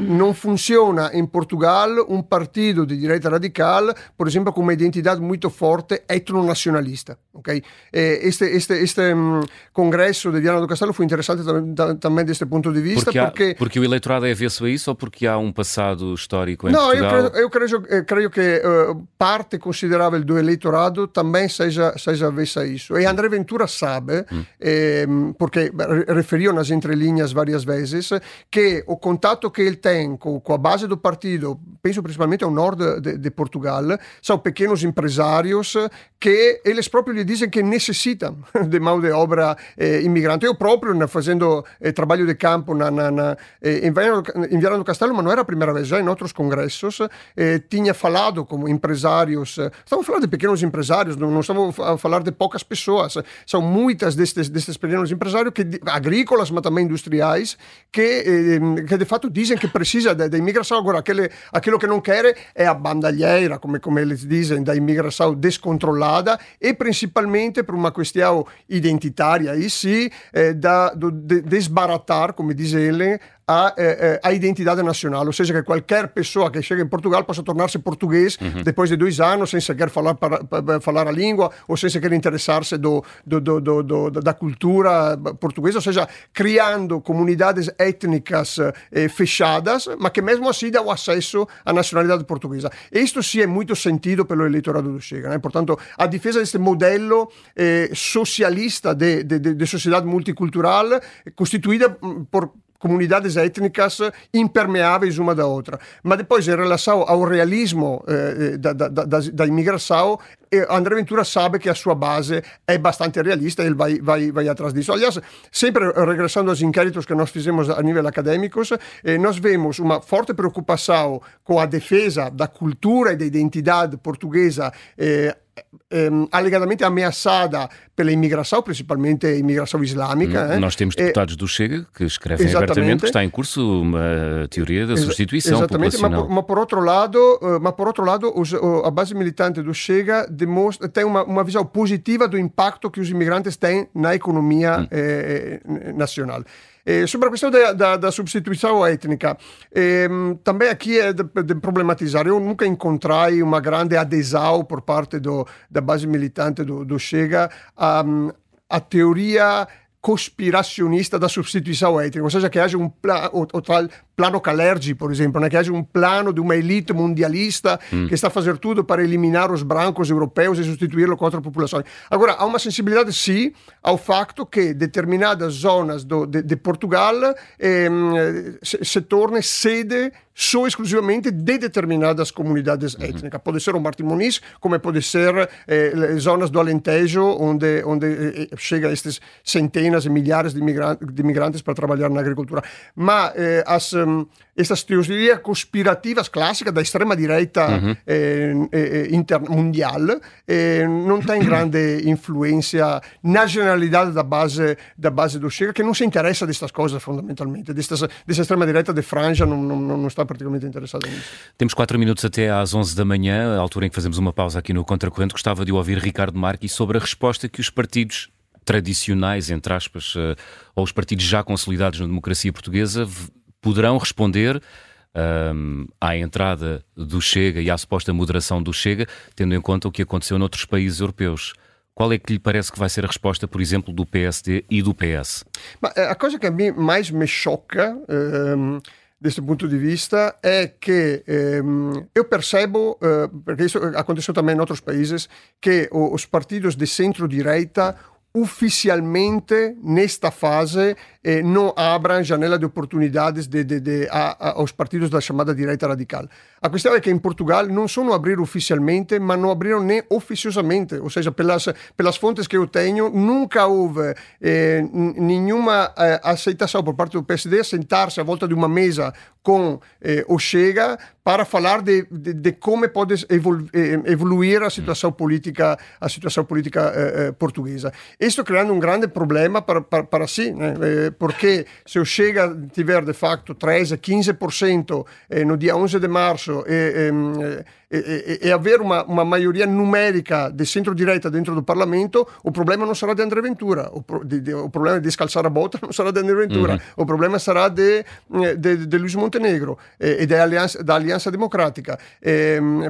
não funciona em Portugal um partido de direita radical, por exemplo, com uma identidade muito forte etnonacionalista. Okay? Este, este, este um, congresso de Viana do Castelo foi interessante também, também deste ponto de vista. Porque, há, porque... porque o eleitorado é avesso a isso ou porque há um passado histórico em Não, Portugal? Não, eu, creio, eu creio, creio que uh, parte considerável do eleitorado também seja seja avessa isso. E André Ventura sabe, ehm, porque referiu nas entrelinhas várias vezes, que o contato que ele tem com, a base do partido, penso principalmente ao norte de, de Portugal, são pequenos empresários que eles próprios lhe dizem que necessitam [laughs] de mão de obra eh, imigrante. Eu próprio, fazendo eh, trabalho de campo na, na, na, eh, em, Viana do Castelo, mas não era a primeira vez, já em outros congressos, eh, tinha falado com empresários, estamos falando de pequenos empresários, não, não estamos falar de poucas pessoas. São muitas destes, destes pequenos empresários, que, agrícolas, mas também industriais, que, eh, que de fato dizem que precisa da imigração. Agora, aquele, aquilo que não querem é a bandalheira, como, como eles dizem, da imigração descontrolada e principalmente por uma questão identitária, aí sim, eh, da, do, de desbaratar, como diz ele, a, eh, a identidade nacional, ou seja, que qualquer pessoa que chega em Portugal possa tornar-se português uhum. depois de dois anos, sem sequer falar, para, para, falar a língua ou sem sequer interessar-se do, do, do, do, da cultura portuguesa, ou seja, criando comunidades étnicas eh, fechadas, mas que mesmo assim dão acesso à nacionalidade portuguesa. E isto sim é muito sentido pelo eleitorado do Chega. Né? Portanto, a defesa deste modelo eh, socialista de, de, de, de sociedade multicultural, constituída por comunidades étnicas impermeáveis uma da outra. Mas depois, em relação ao realismo eh, da, da, da, da, imigração, eh, André Ventura sabe que a sua base é bastante realista e ele vai, vai, vai atrás disso. Aliás, sempre regressando aos inquéritos que nós fizemos a nível acadêmico, eh, nós vemos uma forte preocupação com a defesa da cultura e da identidade portuguesa eh, um, alegadamente ameaçada pela imigração, principalmente a imigração islâmica. Nós temos deputados é, do Chega que escrevem abertamente que está em curso uma teoria da substituição exatamente, populacional. Mas, mas, por outro lado, eh, mas por outro lado os, a base militante do Chega demonstra, tem uma, uma visão positiva do impacto que os imigrantes têm na economia hum. eh, eh nacional. Eh, sobre a questão da, da, da substituição étnica, eh, também aqui é de, de, problematizar. Eu nunca encontrei uma grande adesão por parte do, da base militante do, do Chega a, a teoria cospiracionista da substituição étnica, ou seja, que haja um o, o tal plano Calergi, por exemplo, né? que haja um plano de uma elite mundialista mm. que está a fazer tudo para eliminar os brancos europeus e substituí-lo com outra população. Agora, há uma sensibilidade, sim, ao facto que determinadas zonas do, de, de, Portugal ehm, se, se tornem sede só exclusivamente de determinadas comunidades uhum. étnicas. Pode ser o Martim Muniz, como pode ser eh, zonas do Alentejo, onde, onde eh, eh chega estes centenas e milhares de, imigrantes, de imigrantes para trabalhar na agricultura. Mas eh, as, um, essas teorias conspirativas clássicas da extrema-direita uhum. eh, eh, intermundial eh, não têm grande [clears throat] influência na generalidade da base, da base do Chega, que não se interessa destas coisas fundamentalmente. Destas, dessa extrema-direita de franja não, não, não está particularmente interessada nisso. Temos quatro minutos até às 11 da manhã, a altura em que fazemos uma pausa aqui no Contracorrente. Gostava de ouvir Ricardo Marques sobre a resposta que os partidos tradicionais, entre aspas, eh, ou os partidos já consolidados na democracia portuguesa poderão responder um, à entrada do Chega e à suposta moderação do Chega, tendo em conta o que aconteceu noutros países europeus. Qual é que lhe parece que vai ser a resposta, por exemplo, do PSD e do PS? Eh, a coisa que a mim mais me choca um, ponto de vista é que um, eu percebo, uh, porque isso aconteceu também em outros países, que os partidos de centro-direita oficialmente nesta fase eh, não abram janela de oportunidades de, de, de, a, a, aos partidos da chamada direita radical. A questão é que em Portugal não só não abriram oficialmente, mas não abriram nem oficiosamente, ou seja, pelas, pelas fontes que eu tenho, nunca houve eh, nenhuma eh, aceitação por parte do PSD sentar-se à volta de uma mesa com eh, o Chega para falar de, de, de como pode evolu eh, evoluir a situação política, a situação política eh, portuguesa. Isto criando um grande problema para, para, para si, né? Porque se o Chega tiver de facto 13, 15% no dia 11 de março e, e, e, e haver uma, uma maioria numérica de centro-direita dentro do Parlamento, o problema não será de André Ventura, o, pro, de, de, problema de descalçar a bota não será de André Ventura, uhum. o problema será [laughs] de, de, de Luiz Montenegro e da Aliança, da Aliança Democrática,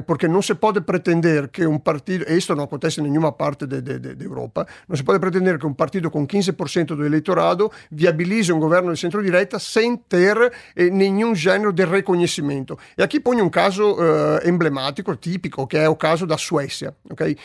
porque não se pode pretender que um partido, e isto não acontece em nenhuma parte da Europa, não se pode pretender que um partido com 15% do eleitorado viabilize um governo de centro-direita sem ter eh, nenhum gênero de reconhecimento. E aqui ponho um caso uh, emblemático, típico, que é o caso da Suécia, okay?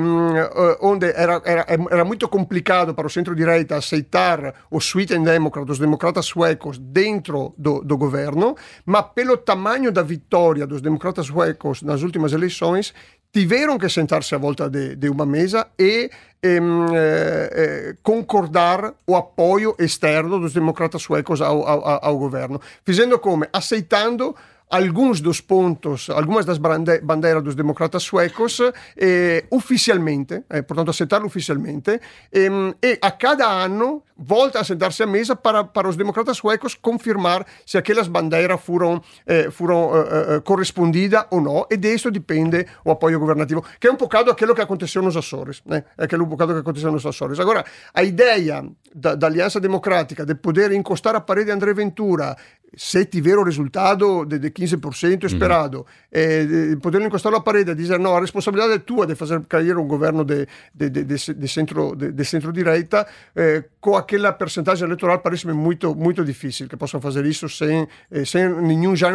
um, uh, onde era, era, era, muito complicado para o centro-direita aceitar o Sweden Democrat, os democratas suecos, dentro do, do governo, mas pelo tamanho da vitória dos democratas suecos nas últimas eleições, tiveram que sentar-se à volta de, de, uma mesa e ehm, eh, eh, concordar o apoio externo dos democratas suecos ao, ao, ao governo. Fazendo como? Aceitando alguns dos pontos, algumas das bandeiras dos democratas suecos eh, oficialmente, eh, portanto aceitarlo oficialmente, eh, e a cada ano volta a sentar-se à mesa para, para os democratas suecos confirmar se aquelas bandeiras foram, eh, foram eh, eh, correspondidas ou não, e disso depende o apoio governativo, que é um bocado aquilo que aconteceu nos Açores, né? aquilo um bocado que aconteceu nos Açores. Agora, a ideia da, da Aliança Democrática de poder encostar a parede André Ventura se tiver o resultado de, de 15% esperado, uhum. e, poder encostar a parede e dizer não, a responsabilidade é tua de fazer cair um governo de, de, de, de centro, centro-direita, eh, com aquela percentagem eleitoral parece-me muito, muito difícil que possam fazer isso sem, eh,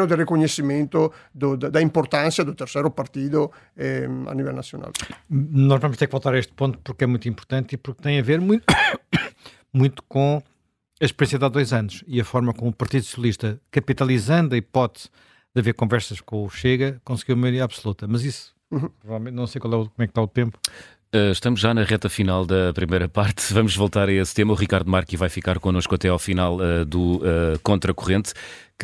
de reconhecimento do, da, da, importância do terceiro partido eh, a nível nacional. Nós vamos ter que voltar a este ponto porque é muito importante e porque tem a ver muito, [coughs] muito com a experiência de há dois anos e a forma como o Partido Socialista, capitalizando a hipótese de haver conversas com o Chega, conseguiu a maioria absoluta. Mas isso, uhum. provavelmente, não sei qual é o, como é que está o tempo. Uh, estamos já na reta final da primeira parte. [laughs] Vamos voltar a esse tema. O Ricardo Marque vai ficar connosco até ao final uh, do uh, Contracorrente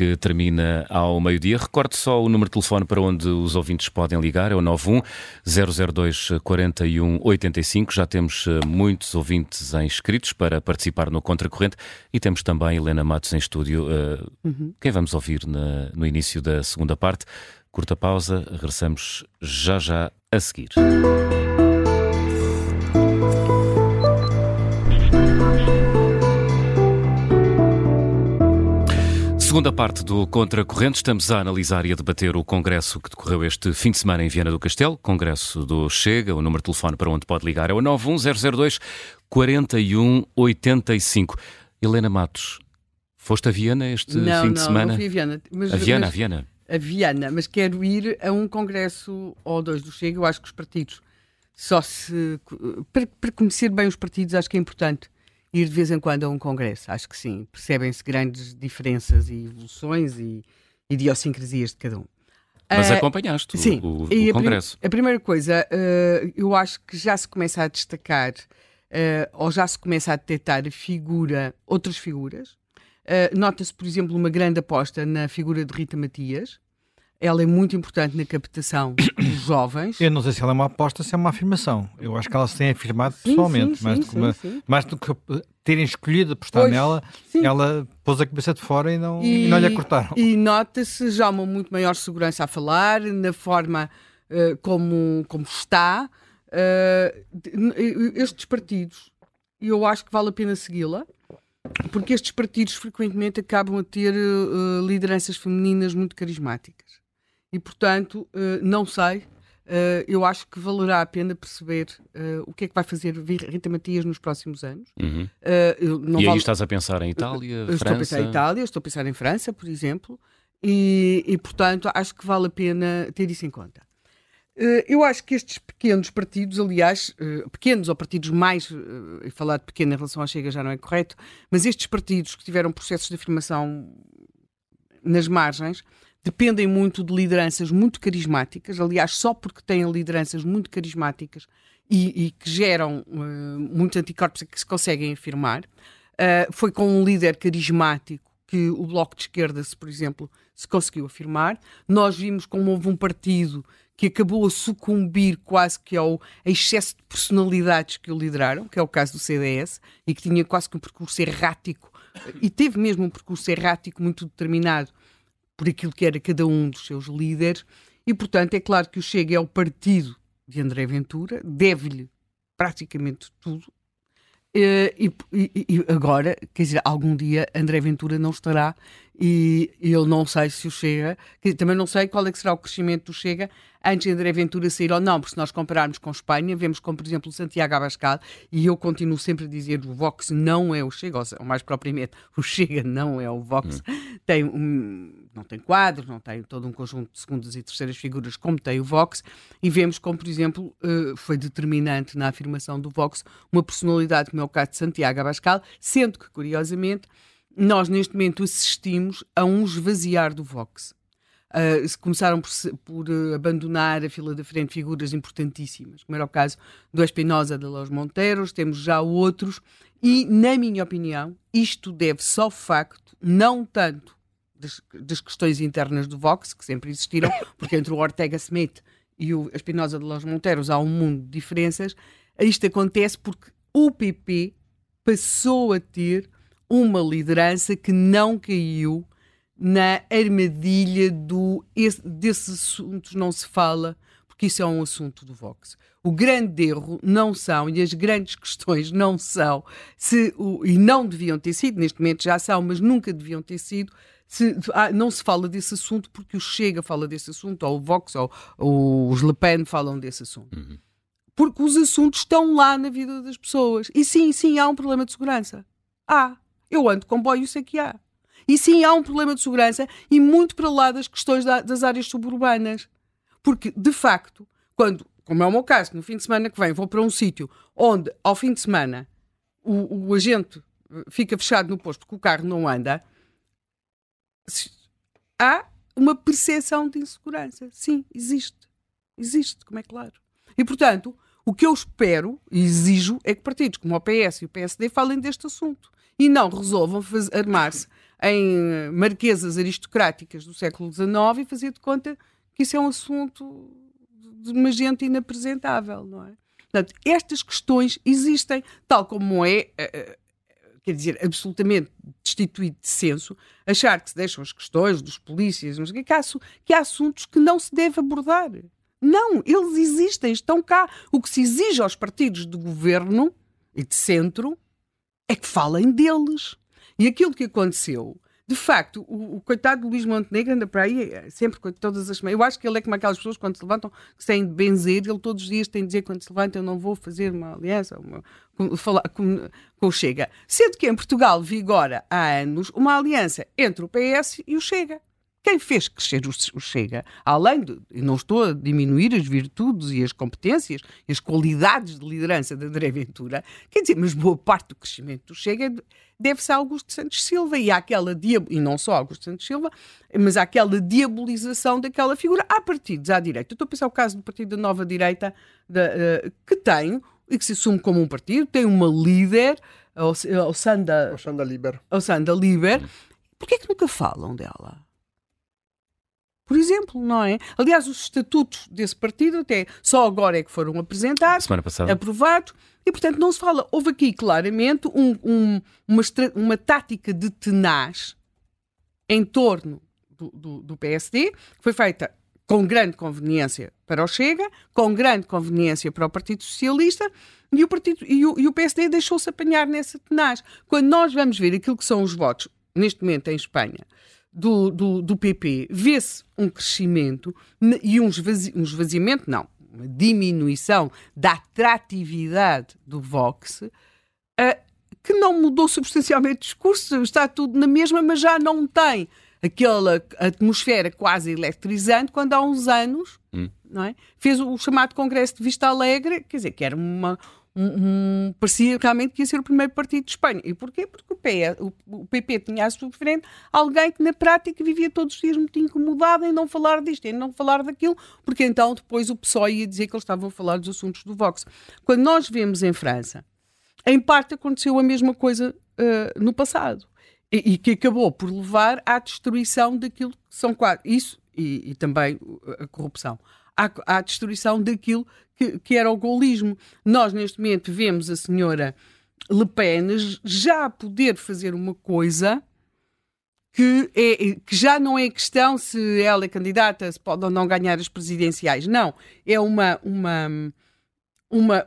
que termina ao meio-dia. Recorde só o número de telefone para onde os ouvintes podem ligar, é o 91 002 41 85. Já temos eh, muitos ouvintes inscritos para participar no Contracorrente e temos também Helena Matos em estúdio. Uh, uhum. Quem vamos ouvir na, no início da segunda parte? Curta pausa, regressamos já já a seguir. Segunda parte do Contracorrente, estamos a analisar e a debater o congresso que decorreu este fim de semana em Viana do Castelo, congresso do Chega, o número de telefone para onde pode ligar é o 91002 4185. Helena Matos, foste a Viana este não, fim não, de semana? Não, não fui a Viana. Mas, a Viana, mas, a Viana. A Viana, mas quero ir a um congresso ou dois do Chega, eu acho que os partidos só se... Para, para conhecer bem os partidos acho que é importante ir de vez em quando a um congresso. Acho que sim. Percebem-se grandes diferenças e evoluções e idiosincrasias de cada um. Mas uh, acompanhaste sim. o, o, o a congresso. Prim a primeira coisa, uh, eu acho que já se começa a destacar uh, ou já se começa a detectar a figura, outras figuras. Nota-se, por exemplo, uma grande aposta na figura de Rita Matias, ela é muito importante na captação dos [coughs] jovens. Eu não sei se ela é uma aposta, se é uma afirmação. Eu acho que ela se tem afirmado sim, pessoalmente, sim, mais, sim, do que uma, mais do que terem escolhido apostar pois, nela, ela pôs a cabeça de fora e não, e, e não lhe acortaram. E nota-se já uma muito maior segurança a falar, na forma uh, como, como está. Uh, estes partidos, eu acho que vale a pena segui-la porque estes partidos frequentemente acabam a ter uh, lideranças femininas muito carismáticas e, portanto, uh, não sei. Uh, eu acho que valerá a pena perceber uh, o que é que vai fazer Rita Matias nos próximos anos. Uhum. e aí vale... estás a pensar em Itália, França? Estou a pensar em Itália, estou a pensar em França, por exemplo, e, e portanto acho que vale a pena ter isso em conta. Eu acho que estes pequenos partidos, aliás, pequenos ou partidos mais, e falar de pequeno em relação à Chega já não é correto, mas estes partidos que tiveram processos de afirmação nas margens, dependem muito de lideranças muito carismáticas, aliás, só porque têm lideranças muito carismáticas e, e que geram uh, muitos anticorpos que se conseguem afirmar. Uh, foi com um líder carismático que o Bloco de Esquerda, por exemplo, se conseguiu afirmar. Nós vimos como houve um partido que acabou a sucumbir quase que ao excesso de personalidades que o lideraram, que é o caso do CDS, e que tinha quase que um percurso errático, e teve mesmo um percurso errático muito determinado por aquilo que era cada um dos seus líderes, e portanto é claro que o Chega é o partido de André Ventura, deve-lhe praticamente tudo, eh, e, e, e, agora, quer dizer, algum dia André Ventura não estará e eu não sei se o Chega, também não sei qual é que será o crescimento do Chega antes de André Ventura sair ou não, porque se nós compararmos com Espanha, vemos como, por exemplo, Santiago Abascal, e eu continuo sempre a dizer o Vox não é o Chega, ou mais propriamente, [laughs] o Chega não é o Vox, hum. tem um, não tem quadros, não tem todo um conjunto de segundas e terceiras figuras como tem o Vox, e vemos como, por exemplo, eh, foi determinante na afirmação do Vox uma personalidade como é o caso de Santiago Abascal, sendo que, curiosamente, nós neste momento assistimos a um esvaziar do Vox. Uh, começaram por, por uh, abandonar a fila da frente figuras importantíssimas, como era o caso do Espinosa de Los Monteiros, temos já outros, e, na minha opinião, isto deve-se ao facto, não tanto das, das, questões internas do Vox, que sempre existiram, porque entre o Ortega Smith e o Espinosa de Los Monteiros há um mundo de diferenças, isto acontece porque o PP passou a ter uma liderança que não caiu na armadilha do esse, desses assuntos não se fala, porque isso é um assunto do Vox. O grande erro não são, e as grandes [laughs] questões não são, se e não deviam ter sido, neste momento já são, mas nunca deviam ter sido, se, ah, não se fala desse assunto porque o Chega fala desse assunto, ou o Vox, ou, ou os Le Pen falam desse assunto. Uhum. Porque os assuntos estão lá na vida das pessoas. E sim, sim, há um problema de segurança. Há. Eu ando de comboio, sei que há. E sim, há um problema de segurança e muito para lá das questões da, das áreas suburbanas. Porque, de facto, quando, como é o meu caso, no fim de semana que vem vou para um sítio onde, ao fim de semana, o, o agente fica fechado no posto porque o carro não anda, há uma percepção de insegurança. Sim, existe. Existe, como é claro. E, portanto, o que eu espero e exijo é que partidos como o PS e o PSD falem deste assunto e não resolvam armar-se em marquesas aristocráticas do século XIX e fazer de conta que isso é um assunto de uma gente inapresentável, não é? Portanto, estas questões existem, tal como é, eh, eh, quer dizer, absolutamente destituído de senso, achar que se deixam as questões dos polícias, que há, que há assuntos que não se deve abordar. Não, eles existem, estão cá. O que se exige aos partidos de governo e de centro é que falem deles. E aquilo que aconteceu, de facto, o, o coitado do Luís Montenegro anda para aí é sempre todas as semanas. Eu acho que ele é como aquelas pessoas quando se levantam que têm de benzer, ele todos os dias tem de dizer quando se levanta eu não vou fazer uma aliança, uma, com, falar, com, com o Chega. Sendo que em Portugal vigora há anos uma aliança entre o PS e o Chega. Quem fez crescer o Chega, além de, não estou a diminuir as virtudes e as competências e as qualidades de liderança de André Ventura, quer dizer, mas boa parte do crescimento do Chega deve-se a Augusto Santos Silva e àquela e não só Augusto Santos Silva, mas àquela diabolização daquela figura. Há partidos à direita, estou a pensar o caso do Partido da Nova Direita, da, uh, que tem e que se assume como um partido, tem uma líder, o Sanda, o Sanda Liber. O Sanda Liber. Porquê é que nunca falam dela? Por exemplo, não é? Aliás, os estatutos desse partido até só agora é que foram apresentados, aprovados, e portanto não se fala. Houve aqui claramente um, um, uma, uma tática de tenaz em torno do, do, do PSD, que foi feita com grande conveniência para o Chega, com grande conveniência para o Partido Socialista, e o, partido, e o, e o PSD deixou-se apanhar nessa tenaz. Quando nós vamos ver aquilo que são os votos, neste momento em Espanha, do, do, do PP, vê-se um crescimento e um, esvazi, um esvaziamento, não, uma diminuição da atratividade do Vox, uh, que não mudou substancialmente o discurso, está tudo na mesma, mas já não tem aquela atmosfera quase eletrizante quando há uns anos hum. não é? fez o chamado Congresso de Vista Alegre, quer dizer, que era uma, um, um, parecia realmente que ia ser o primeiro partido de Espanha. E porquê? Porque o, o, o PP tinha à sua frente alguém que na prática vivia todos os dias muito incomodado em não falar disto, em não falar daquilo, porque então depois o PSOE ia dizer que eles estavam a falar dos assuntos do Vox. Quando nós vemos em França, em parte aconteceu a mesma coisa uh, no passado. E, e, que acabou por levar à destruição daquilo que são quatro. Isso e, e também a corrupção à, à destruição daquilo que, que era o golismo. Nós, neste momento, vemos a senhora Le Pen já poder fazer uma coisa que, é, que já não é questão se ela é candidata, se pode ou não ganhar as presidenciais. Não. É uma. uma, uma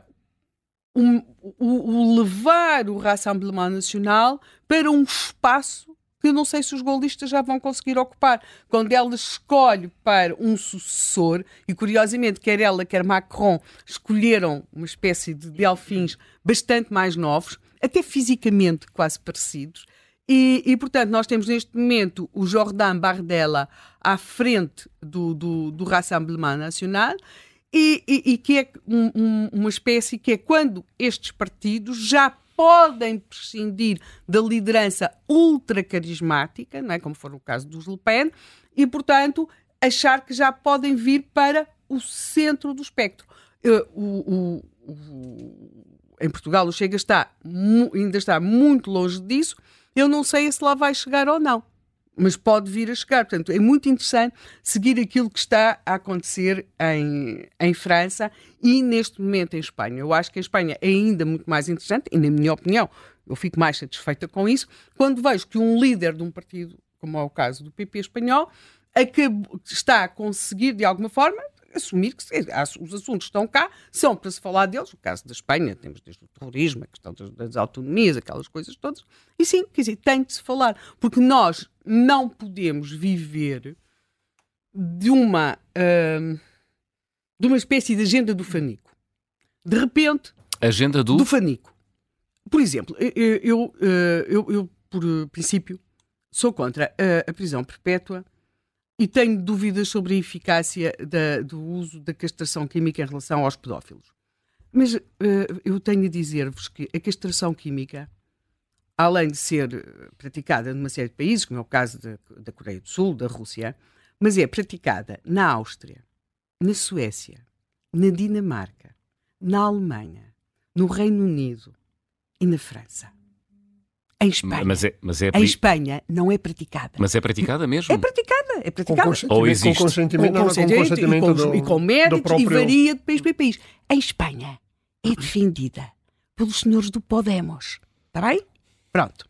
um, o, o levar o Rassemblement Nacional para um espaço que eu não sei se os golistas já vão conseguir ocupar. Quando ela escolhe para um sucessor, e curiosamente, quer ela, quer Macron, escolheram uma espécie de delfins bastante mais novos, até fisicamente quase parecidos. E, e, portanto, nós temos neste momento o Jordan Bardella à frente do, do, do Rassemblement Nacional e, e, e que é um, um, uma espécie que é quando estes partidos já podem prescindir da liderança ultra carismática, não é? como for o caso dos Le Pen, e, portanto, achar que já podem vir para o centro do espectro. Uh, o, o, o, em Portugal o Chega está, ainda está muito longe disso. Eu não sei se lá vai chegar ou não mas pode vir a chegar. Portanto, é muito interessante seguir aquilo que está a acontecer em, em França e neste momento em Espanha. Eu acho que a Espanha é ainda muito mais interessante, e na minha opinião, eu fico mais satisfeita com isso, quando vejo que um líder de um partido, como é o caso do PP espanhol, está a conseguir, de alguma forma, assumir que os assuntos estão cá, são para se falar deles. O caso da Espanha, temos desde o terrorismo, a questão das, autonomias, aquelas coisas todas. E sim, quer dizer, tem de se falar, porque nós não podemos viver de uma, uh, de uma espécie de agenda do Fanico. De repente. Agenda do? Do Fanico. Por exemplo, eu, eu, eu, eu por princípio, sou contra a, a prisão perpétua e tenho dúvidas sobre a eficácia da, do uso da castração química em relação aos pedófilos. Mas uh, eu tenho a dizer-vos que a castração química, além de ser praticada numa série de países, como é o caso da, da Coreia do Sul, da Rússia, mas é praticada na Áustria, na Suécia, na Dinamarca, na Alemanha, no Reino Unido e na França. Em Espanha. Mas é, mas é... Em Espanha não é praticada. Mas é praticada mesmo? É praticada, é praticada. Com Ou existe. Com consentimento, com consentimento, com consentimento e, com, do, e com méritos próprio... e varia de país para país. Em Espanha é defendida pelos senhores do Podemos. Está bem? Pronto.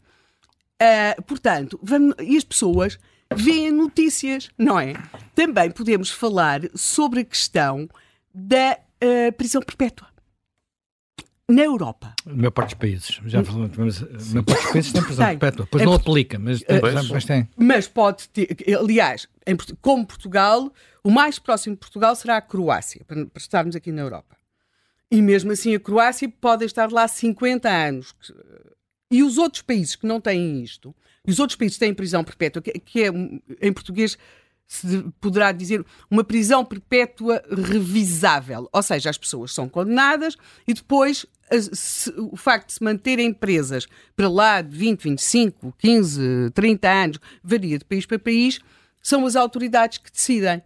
Uh, portanto, vamos, e as pessoas veem notícias, não é? Também podemos falar sobre a questão da uh, prisão perpétua na Europa. Na maior parte dos países. Já falamos, mas na maior parte dos países tem prisão perpétua. Pois é, não aplica, mas, tem, mas tem. Mas pode ter. Aliás, em, como Portugal, o mais próximo de Portugal será a Croácia, para, para estarmos aqui na Europa. E mesmo assim a Croácia pode estar lá 50 anos. E os outros países que não têm isto, e os outros países têm prisão perpétua, que, que é em português se poderá dizer uma prisão perpétua revisável. Ou seja, as pessoas são condenadas e depois se, o facto de se manterem presas para lá de 20, 25, 15, 30 anos, varia de país para país, são as autoridades que decidem.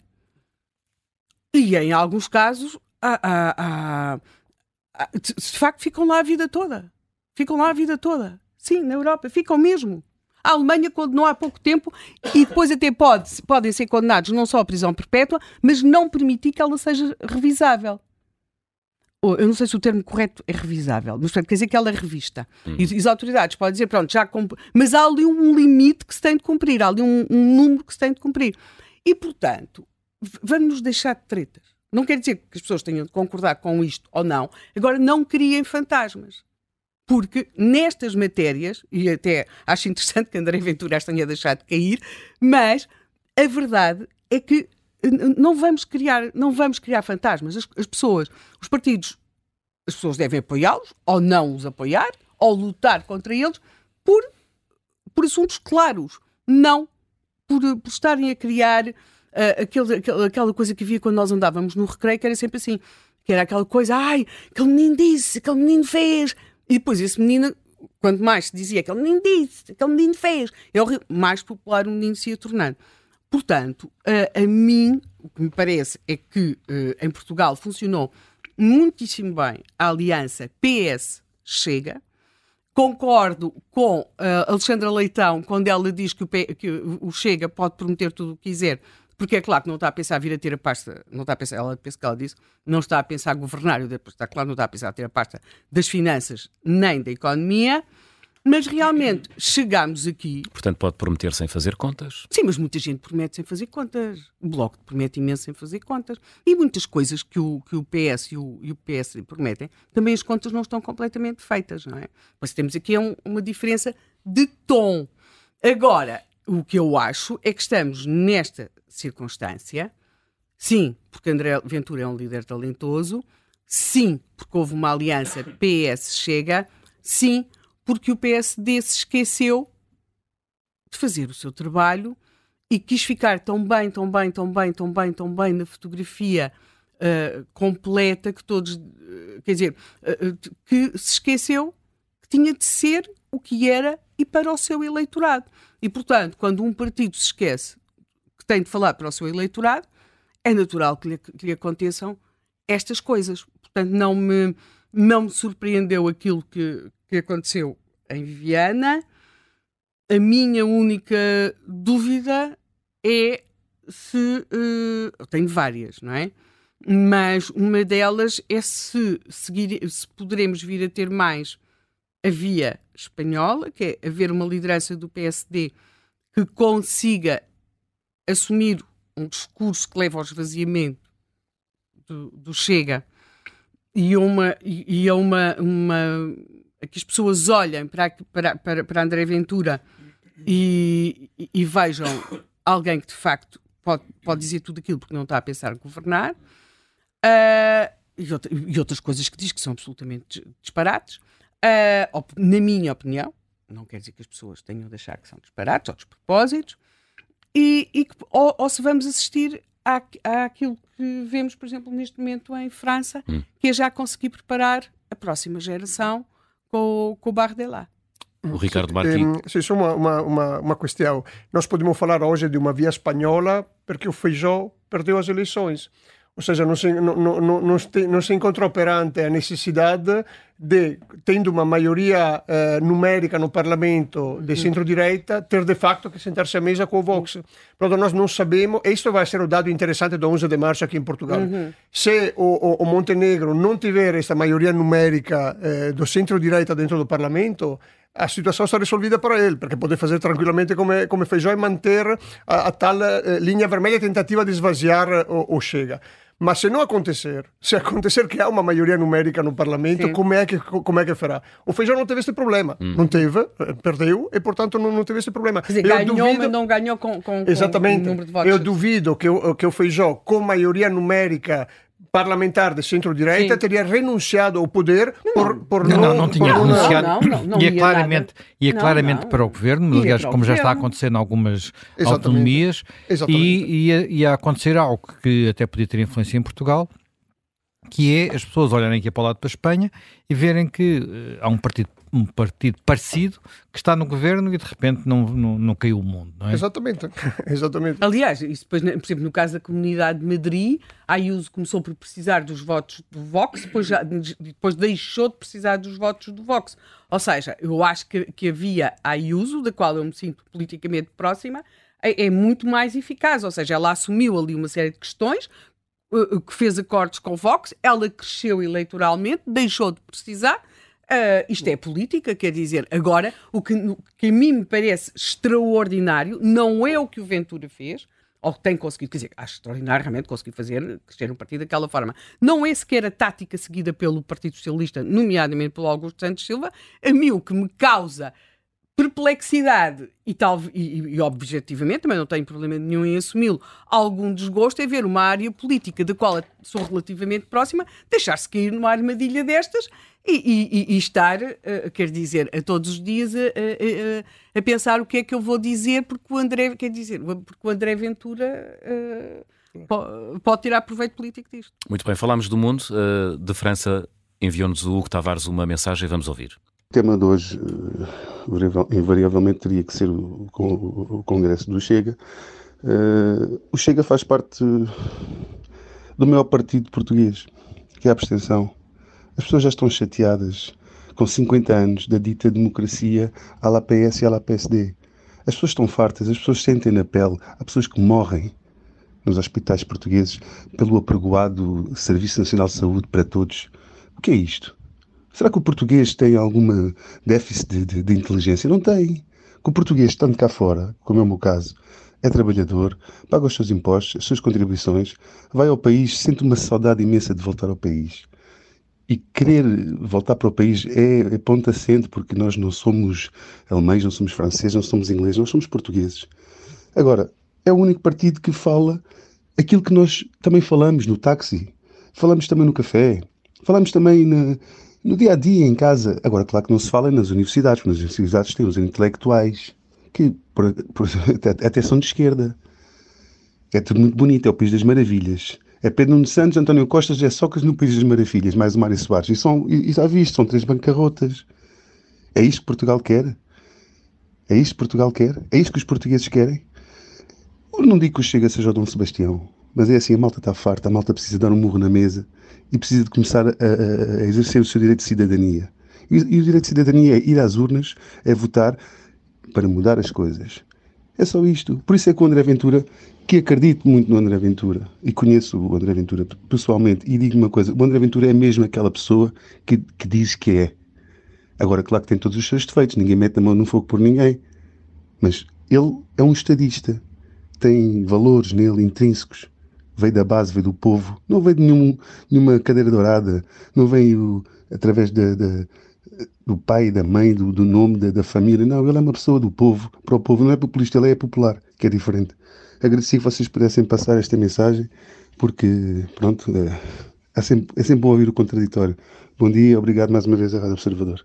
E em alguns casos, há, há, de facto, ficam lá a vida toda. Ficam lá a vida toda. Sim, na Europa, ficam mesmo. A Alemanha condenou há pouco tempo e depois até pode, podem ser condenados não só à prisão perpétua, mas não permitir que ela seja revisável. Eu não sei se o termo correto é revisável, mas quer dizer que ela é revista. Hum. E, as autoridades podem dizer, pronto, já comp... mas há ali um limite que se tem de cumprir, há ali um, um número que se tem de cumprir. E, portanto, vamos nos deixar de tretas. Não quer dizer que as pessoas tenham de concordar com isto ou não. Agora, não criem fantasmas porque nestas matérias, e até acho interessante que André Ventura as tenha deixado de cair, mas a verdade é que não vamos criar, não vamos criar fantasmas. As, as pessoas, os partidos, as pessoas devem apoiá-los, ou não os apoiar, ou lutar contra eles por, por assuntos claros, não por, por estarem a criar uh, aquele, aquela, aquela coisa que havia quando nós andávamos no recreio, que era sempre assim, que era aquela coisa, ai, aquele menino disse, aquele menino fez, e depois esse menino, quanto mais se dizia aquele menino disse, aquele menino fez, é horrível, mais popular o menino se ia tornando. Portanto, a, a mim, o que me parece é que uh, em Portugal funcionou muitíssimo bem a aliança PS-Chega. Concordo com uh, Alexandra Leitão quando ela diz que o, que o Chega pode prometer tudo o que quiser, porque é claro que não está a pensar vir a ter a pasta, não está a pensar, ela pensa que ela disse, não está a pensar governar, está claro, não está a pensar a ter a pasta das finanças nem da economia, mas realmente chegámos aqui. Portanto, pode prometer sem fazer contas. Sim, mas muita gente promete sem fazer contas. O Bloco promete imenso sem fazer contas. E muitas coisas que o, que o PS e o, e o PS prometem, também as contas não estão completamente feitas, não é? Mas temos aqui um, uma diferença de tom. Agora, o que eu acho é que estamos nesta circunstância, sim, porque André Ventura é um líder talentoso, sim, porque houve uma aliança PS-Chega, sim, porque o PSD se esqueceu de fazer o seu trabalho e quis ficar tão bem, tão bem, tão bem, tão bem, tão bem na fotografia uh, completa que todos, uh, quer dizer, uh, que se esqueceu que tinha de ser o que era e para o seu eleitorado. E, portanto, quando um partido se esquece que tem de falar para o seu eleitorado, é natural que lhe, que lhe aconteçam estas coisas. Portanto, não me, não me surpreendeu aquilo que, que aconteceu em Viana. A minha única dúvida é se. Uh, tenho várias, não é? Mas uma delas é se, seguir, se poderemos vir a ter mais a via espanhola, que é haver uma liderança do PSD que consiga assumir um discurso que leva ao esvaziamento do, do Chega e uma e, e uma, uma que as pessoas olhem para, para, para, para André Ventura e, e, e, vejam alguém que de facto pode, pode dizer tudo aquilo porque não está a pensar governar uh, e, outra, e, outras coisas que diz que são absolutamente disparates uh, na minha opinião não quer dizer que as pessoas tenham de achar que são disparates ou despropósitos e, e ou, ou se vamos assistir à, àquilo que vemos, por exemplo, neste momento em França, hum. que é já conseguir preparar a próxima geração com, com o Bardella. O Ricardo Martins. Sim, só uma, uma, uma, uma questão. Nós podemos falar hoje de uma via espanhola porque o Feijó perdeu as eleições. Ou seja, não se, não, não, não, não se encontrou perante a necessidade de, tendo uma maioria eh, numérica no Parlamento de centro-direita, ter de facto que sentar-se à mesa com o Vox. Portanto, nós não sabemos, e isto vai ser o dado interessante do 11 de março aqui em Portugal. Uhum. Se o, o, o, Montenegro não tiver esta maioria numérica eh, do centro-direita dentro do Parlamento, a situação está resolvida para ele, porque pode fazer tranquilamente come, come fez e manter a, a tal eh, linha vermelha tentativa de esvaziar o, o Chega. Mas se não acontecer, se acontecer que há uma maioria numérica no Parlamento, como é, que, como é que fará? O Feijão não teve este problema. Hum. Não teve, eh, perdeu, e portanto não, não teve este problema. Quer dizer, ganhou, duvido... mas não ganhou com, com, Exatamente. com o número de votos. Eu duvido que, que o Feijão, com maioria numérica parlamentar de centro-direita teria renunciado ao poder por, por não, não, não tinha por renunciado. Não, não, não, ia, ia claramente, ia claramente para o governo, aliás, como já está a acontecer em algumas Exatamente. autonomias, Exatamente. e ia, ia acontecer algo que até podia ter influência em Portugal, que é as pessoas olharem aqui para o lado para a Espanha e verem que uh, há um partido um partido parecido que está no governo e de repente não, não, não caiu o mundo, não é? Exatamente. [laughs] Exatamente. Aliás, isso depois, por exemplo, no caso da Comunidade de Madrid, a Ayuso começou por precisar dos votos do Vox, depois, já, depois deixou de precisar dos votos do Vox. Ou seja, eu acho que, que havia a Ayuso, da qual eu me sinto politicamente próxima, é, é muito mais eficaz. Ou seja, ela assumiu ali uma série de questões, eh, que fez acordos com o Vox, ela cresceu eleitoralmente, deixou de precisar Uh, isto é política, quer dizer, agora, o que, o que a mim me parece extraordinário não é o que o Ventura fez, ou que tem conseguido, quer dizer, acho extraordinário realmente conseguir fazer crescer um partido daquela forma. Não é sequer a tática seguida pelo Partido Socialista, nomeadamente pelo Augusto Santos Silva. A mim o que me causa perplexidade e, tal, e, e, objetivamente também não tenho problema nenhum em assumi-lo, algum desgosto é ver uma área política da qual sou relativamente próxima deixar-se cair numa armadilha destas e, e, e estar, uh, quer dizer, a todos os dias a, a, a, pensar o que é que eu vou dizer porque o André, quer dizer, porque o André Ventura uh, pode, tirar proveito político disto. Muito bem, falámos do mundo, de França enviou-nos o Hugo Tavares uma mensagem, vamos ouvir. O tema de hoje, uh, invariavelmente, teria que ser o, Congresso do Chega. Uh, o Chega faz parte do maior partido português, que é a abstenção. As pessoas já estão chateadas com 50 anos da dita democracia à la PS e à la PSD. As pessoas estão fartas, as pessoas sentem na pele. Há pessoas que morrem nos hospitais portugueses pelo apregoado Serviço Nacional de Saúde para todos. O que é isto? Será que o português tem alguma déficit de, de, de inteligência? Não tem. Que o português, estando cá fora, como é o meu caso, é trabalhador, paga os seus impostos, as suas contribuições, vai ao país, sente uma saudade imensa de voltar ao país. E querer voltar para o país é, é ponto assente, porque nós não somos alemães, não somos franceses, não somos ingleses, nós somos portugueses. Agora, é o único partido que fala aquilo que nós também falamos no táxi, falamos também no café, falamos também na, no dia a dia, em casa. Agora, claro que não se fala nas universidades, nas universidades têm os intelectuais que por, por, [laughs] até são de esquerda. É tudo muito bonito, é o País das Maravilhas. É Pedro Nuno Santos, António Costa, José Sócrates no País das Maravilhas, mais o Mário Soares. E, são, e, e já visto, são três bancarrotas. É isto que Portugal quer? É isto que Portugal quer? É isto que os portugueses querem? Eu não digo que o Chega seja o Dom Sebastião, mas é assim, a malta está farta, a malta precisa dar um murro na mesa e precisa de começar a, a, a exercer o seu direito de cidadania. E, e, o direito de cidadania é ir às urnas, é votar para mudar as coisas. É só isto. Por isso é que o André Ventura, que acredito muito no André Ventura, e conheço o André Ventura pessoalmente, e digo uma coisa: o André Ventura é mesmo aquela pessoa que, que diz que é. Agora, claro que tem todos os seus defeitos, ninguém mete a mão no fogo por ninguém. Mas ele é um estadista, tem valores nele intrínsecos veio da base, veio do povo, não veio de nenhum, nenhuma cadeira dourada, não veio através do pai, da mãe, do, do nome, da, da, família. Não, ele é uma pessoa do povo, para o povo. Não é populista, ele é popular, que é diferente. Agradeci que vocês pudessem passar esta mensagem, porque, pronto, é, é, sempre, é sempre bom ouvir o contraditório. Bom dia, obrigado mais uma vez à Rádio Observador.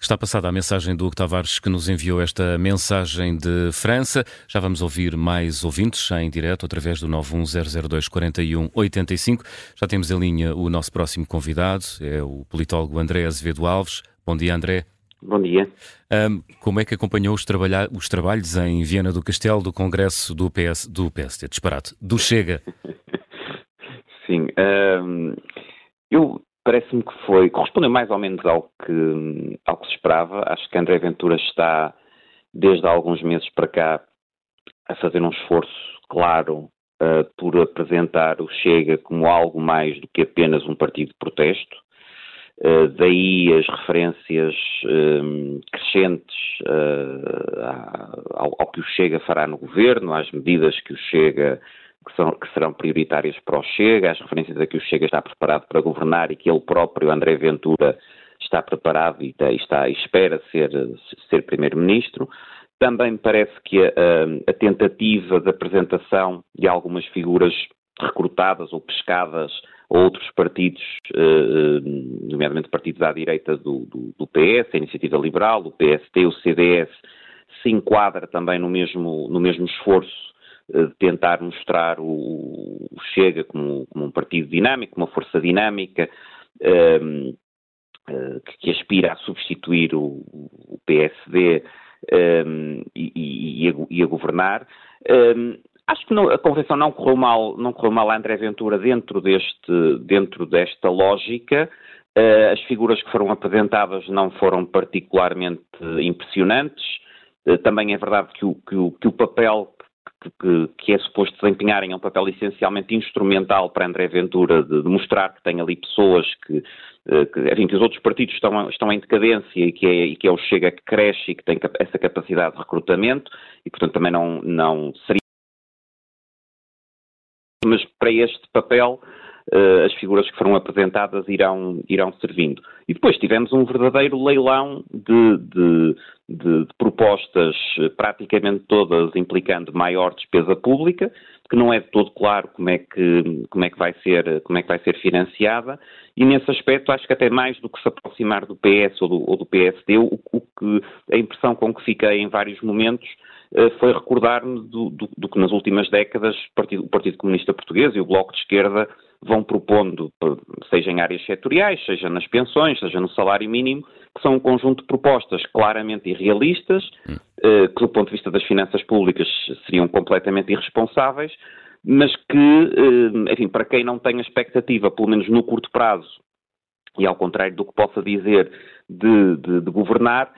Está passada a mensagem do Hugo Tavares que nos enviou esta mensagem de França. Já vamos ouvir mais ouvintes em direto através do 910024185. Já temos em linha o nosso próximo convidado, é o politólogo André Azevedo Alves. Bom dia, André. Bom dia. Um, como é que acompanhou os, trabalha os, trabalhos em Viena do Castelo do Congresso do, PS, do PSD, disparate, do Chega? [laughs] Sim, um, eu parece-me que foi, correspondeu mais ou menos ao que, ao que se esperava. Acho que André Ventura está, desde há alguns meses para cá, a fazer um esforço claro uh, por apresentar o Chega como algo mais do que apenas um partido de protesto. Uh, daí as referências uh, crescentes ao, ao, que o Chega fará no governo, às medidas que o Chega que, são, que serão prioritárias para o Chega, as referências a que o Chega está preparado para governar e que ele próprio, André Ventura, está preparado e, está, está, espera ser, ser Primeiro-Ministro. Também me parece que a, a, tentativa de apresentação de algumas figuras recrutadas ou pescadas a outros partidos, eh, nomeadamente partidos à direita do, do, do, PS, a Iniciativa Liberal, o PST, o CDS, se enquadra também no mesmo, no mesmo esforço de tentar mostrar o, o Chega como, como, um partido dinâmico, uma força dinâmica, um, uh, que, que, aspira a substituir o, o PSD um, e, e, a, e, a, governar. Um, acho que não, a convenção não correu mal, não correu mal a André Ventura dentro deste, dentro desta lógica. Uh, as figuras que foram apresentadas não foram particularmente impressionantes. Uh, também é verdade que o, que o, que o papel que, que, é suposto desempenharem um papel essencialmente instrumental para André Ventura de, de mostrar que tem ali pessoas que, eh, que, enfim, que os outros partidos estão, estão em decadência e que, é, e que é o Chega que cresce e que tem essa capacidade de recrutamento e, portanto, também não, não seria. Mas para este papel uh, as figuras que foram apresentadas irão, irão servindo. E depois tivemos um verdadeiro leilão de, de, de, de propostas, eh, praticamente todas implicando maior despesa pública, que não é de todo claro como é que, como é que, vai, ser, como é que vai ser financiada, e nesse aspecto acho que até mais do que se aproximar do PS ou do, ou do PSD, o, o, que, a impressão com que fiquei em vários momentos uh, foi recordar-me do, do, do, que nas últimas décadas o Partido, o Partido Comunista Português e o Bloco de Esquerda vão propondo, seja em áreas setoriais, seja nas pensões, seja no salário mínimo, que são um conjunto de propostas claramente irrealistas, hum. eh, que do ponto de vista das finanças públicas seriam completamente irresponsáveis, mas que, eh, enfim, para quem não tem a expectativa, pelo menos no curto prazo, e ao contrário do que possa dizer de, de, de governar,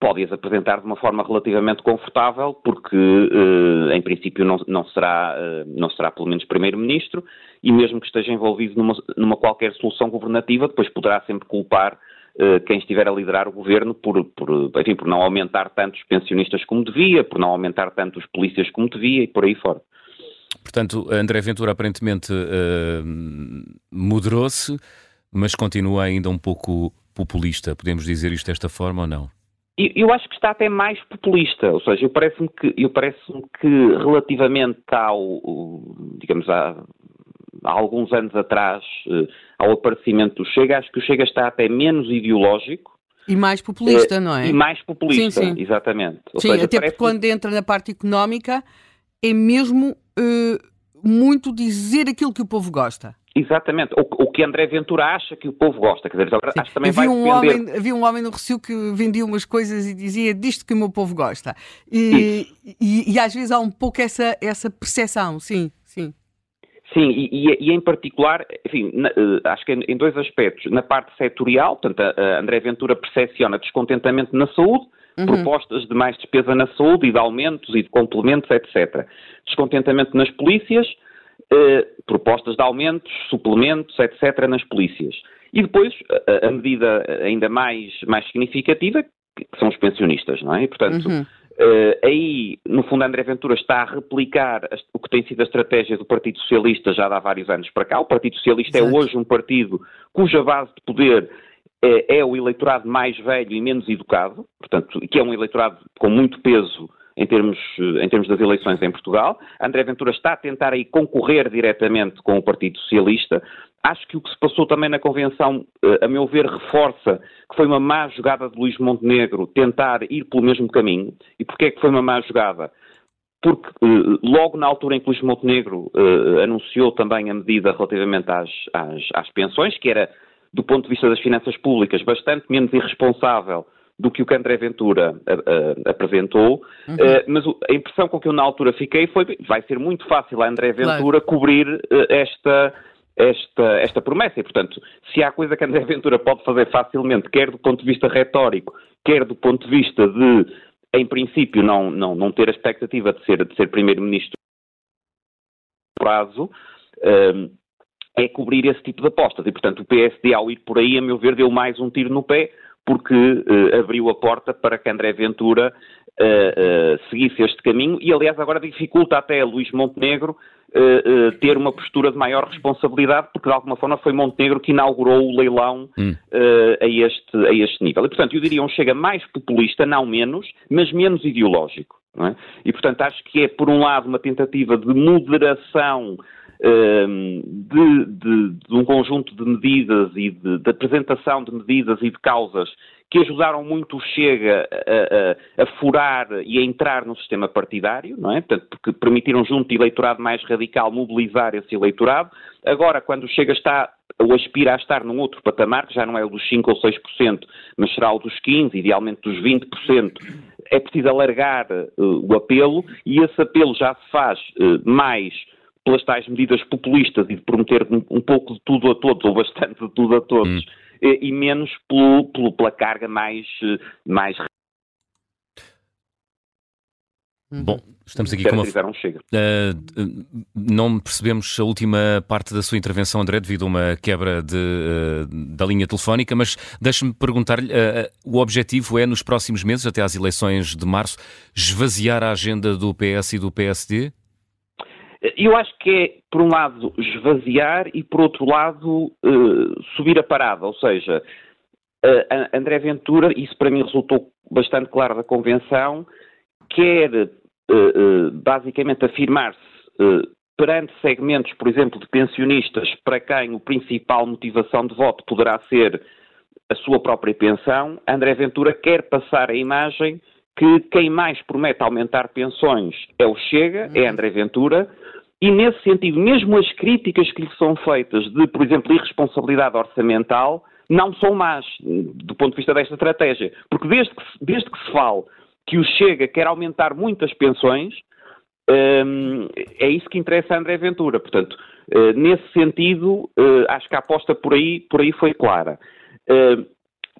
pode-as apresentar de uma forma relativamente confortável, porque eh, em princípio não, não, será, eh, não será pelo menos Primeiro-Ministro, e mesmo que esteja envolvido numa, numa qualquer solução governativa, depois poderá sempre culpar eh, quem estiver a liderar o governo por, por, enfim, por não aumentar tanto os pensionistas como devia, por não aumentar tanto os polícias como devia e por aí fora. Portanto, André Ventura aparentemente moderou-se, mas continua ainda um pouco populista. Podemos dizer isto desta forma ou não? Eu acho que está até mais populista, ou seja, eu parece-me que, eu parece que relativamente ao, digamos, há, há alguns anos atrás, eh, ao aparecimento do Chega, acho que o Chega está até menos ideológico, e mais populista, é, não é? E mais populista, sim, sim. exatamente. Ou sim, seja, até porque quando entra na parte económica é mesmo uh, muito dizer aquilo que o povo gosta. Exatamente. O, o, que André Ventura acha que o povo gosta. Quer dizer, acho que também havia vai um homem Havia um homem no Recio que vendia umas coisas e dizia disto que o meu povo gosta. E, e, e, às vezes há um pouco essa, essa percepção, sim, sim. Sim, e, e, em particular, enfim, na, eh, acho que em dois aspectos. Na parte setorial, portanto, a, a André Ventura percepciona descontentamento na saúde, uhum. propostas de mais despesa na saúde e de aumentos e de complementos, etc. Descontentamento nas polícias, eh, propostas de aumentos, suplementos, etc., nas polícias. E depois, a, a medida ainda mais, mais significativa, que são os pensionistas, não é? E, portanto, uhum. Uh, aí, no fundo, André Ventura está a replicar o que tem sido a estratégia do Partido Socialista já há vários anos para cá. O Partido Socialista é Exato. é hoje um partido cuja base de poder é, é, o eleitorado mais velho e menos educado, portanto, que é um eleitorado com muito peso em termos, em termos das eleições em Portugal. André Ventura está a tentar aí concorrer diretamente com o Partido Socialista. Acho que o que se passou também na Convenção, eh, a meu ver, reforça que foi uma má jogada de Luís Montenegro tentar ir pelo mesmo caminho. E porquê é que foi uma má jogada? Porque eh, logo na altura em que Luís Montenegro uh, anunciou também a medida relativamente às, às, às pensões, que era, do ponto de vista das finanças públicas, bastante menos irresponsável do que o que André Ventura uh, uh, apresentou, uhum. uh, mas a impressão com que eu na altura fiquei foi vai ser muito fácil a André Ventura claro. cobrir esta, esta, esta promessa. E, portanto, se há coisa que André Ventura pode fazer facilmente, quer do ponto de vista retórico, quer do ponto de vista de, em princípio, não, não, não ter a expectativa de ser, de ser primeiro-ministro prazo, é cobrir esse tipo de apostas. E, portanto, o PSD, ao ir por aí, a meu ver, deu mais um tiro no pé, porque uh, abriu a porta para que André Ventura uh, uh, seguisse este caminho e, aliás, agora dificulta até a Luís Montenegro ter uma postura de maior responsabilidade, porque de alguma forma foi Montenegro que inaugurou o leilão hum. a, este, a este nível. E, portanto, eu diria um chega mais populista, não menos, mas menos ideológico. É? E, portanto, acho que é, por um lado, uma tentativa de moderação de, de, de, um conjunto de medidas e de, de, apresentação de medidas e de causas que ajudaram muito o Chega a, a, a, furar e a entrar no sistema partidário, não é? Portanto, porque permitiram junto de eleitorado mais radical mobilizar esse eleitorado. Agora, quando o Chega está ou aspira a estar num outro patamar, que já não é o dos 5 ou 6%, mas será o dos 15%, idealmente dos 20%, é preciso alargar uh, o apelo e esse apelo já se faz uh, mais pelas tais medidas populistas e de prometer um, pouco de tudo a todos, [laughs] ou bastante de tudo a todos, hum. e, e, menos pelo, pelo, pela carga mais, mais Bom, estamos aqui com uma... Um. Uh, não percebemos a última parte da sua intervenção, André, devido a uma quebra de, uh, da linha telefónica, mas deixe-me perguntar-lhe, uh, o objetivo é, nos próximos meses, até às eleições de março, esvaziar a agenda do PS e do PSD? Eu acho que é, por um lado, esvaziar e, por outro lado, uh, subir a parada. Ou seja, uh, André Ventura, isso para mim resultou bastante claro da convenção, quer uh, basicamente afirmar-se perante segmentos, por exemplo, de pensionistas, para quem a principal motivação de voto poderá ser a sua própria pensão. André Ventura quer passar a imagem que quem mais promete aumentar pensões é o Chega, é André Ventura, e nesse sentido, mesmo as críticas que lhe são feitas de, por exemplo, irresponsabilidade orçamental, não são más do ponto de vista desta estratégia. Porque desde que, desde que se fale que o Chega quer aumentar muitas pensões, hum, é isso que interessa a André Ventura. Portanto, uh, nesse sentido, uh, acho que a aposta por aí, por aí foi clara.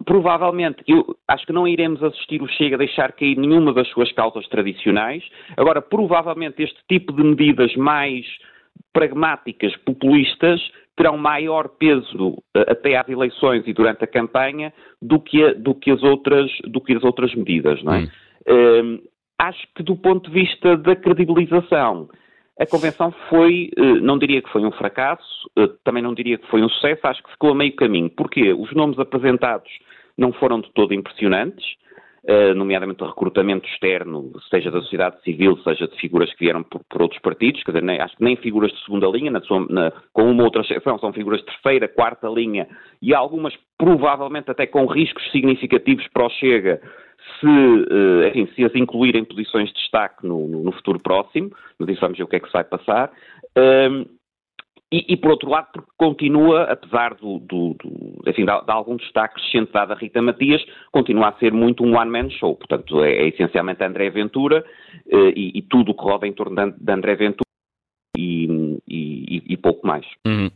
Provavelmente, eu acho que não iremos assistir o Chega a deixar cair nenhuma das suas causas tradicionais. Agora, provavelmente este tipo de medidas mais pragmáticas, populistas, terão maior peso eh, até às eleições e durante a campanha do que, a, do que, as, outras, do que as outras medidas, não é? Hum. Uh, acho que do ponto de vista da credibilização, a convenção foi, eh, não diria que foi um fracasso, eh, também não diria que foi um sucesso, acho que ficou a meio caminho. Porquê? Os nomes apresentados não foram de todo impressionantes, nomeadamente o recrutamento externo, seja da sociedade civil, seja de figuras que vieram por, por outros partidos, quer dizer, nem, acho que nem figuras de segunda linha, na sua, na, com uma outra exceção, são figuras de terceira, quarta linha, e algumas provavelmente até com riscos significativos para o Chega, se, uh, enfim, se as incluir em posições de destaque no, no, no, futuro próximo, mas isso vamos ver o que é que se vai passar. Um, e, e, por outro lado, porque continua, apesar do, do, do enfim, de, de, algum destaque recente dado a Rita Matias, continua a ser muito um one-man show. Portanto, é, é, essencialmente André Ventura uh, e, e, tudo o que roda em torno de, de André Ventura e, e pouco mais. Uhum.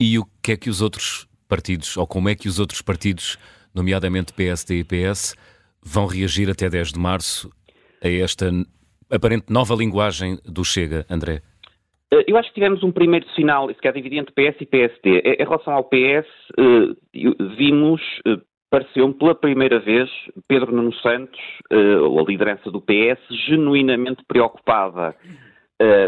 E o que é que os outros partidos, ou como é que os outros partidos, nomeadamente PSD e PS, vão reagir até 10 de março a esta aparente nova linguagem do Chega, André? Eh, eu acho que tivemos um primeiro sinal, se quer dividir entre PS e PSD. Em relação ao PS, eh, vimos, eh, pareceu-me pela primeira vez Pedro Nuno Santos, ou a liderança do PS, genuinamente preocupada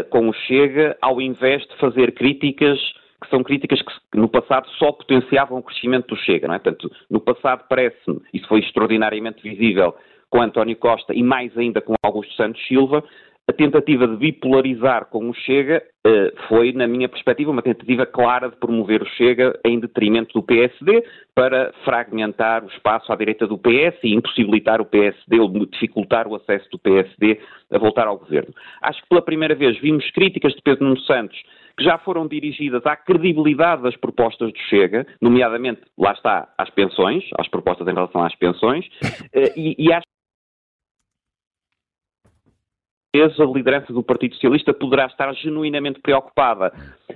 com o Chega, ao invés de fazer críticas que são críticas que no passado só potenciavam o crescimento do Chega, não é? Portanto, no passado parece-me, isso foi extraordinariamente visível com António Costa e mais ainda com Augusto Santos Silva, a tentativa de bipolarizar com o Chega eh, foi, na minha perspectiva, uma tentativa clara de promover o Chega em detrimento do PSD para fragmentar o espaço à direita do PS e impossibilitar o PSD ou dificultar o acesso do PSD a voltar ao governo. Acho que pela primeira vez vimos críticas de Pedro Nuno Santos que já foram dirigidas à credibilidade das propostas do Chega, nomeadamente, lá está, às pensões, às propostas em relação às pensões, eh, e, e acho a liderança do Partido Socialista poderá estar genuinamente preocupada,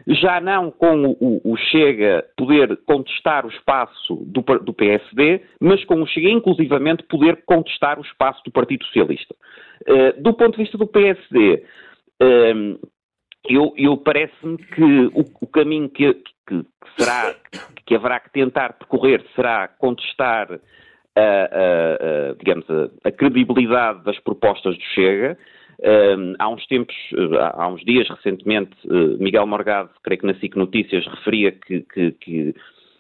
já não com o, o Chega poder contestar o espaço do, do, PSD, mas com o Chega inclusivamente poder contestar o espaço do Partido Socialista. Uh, do ponto de vista do PSD, uh, ehm, eu, eu parece-me que o, o caminho que, que, que, será, que haverá que tentar percorrer será contestar a, a, a digamos, a, credibilidade das propostas do Chega, há uns tempos, há uns dias recentemente, eh, Miguel Morgado, creio que na SIC Notícias, referia que, que, que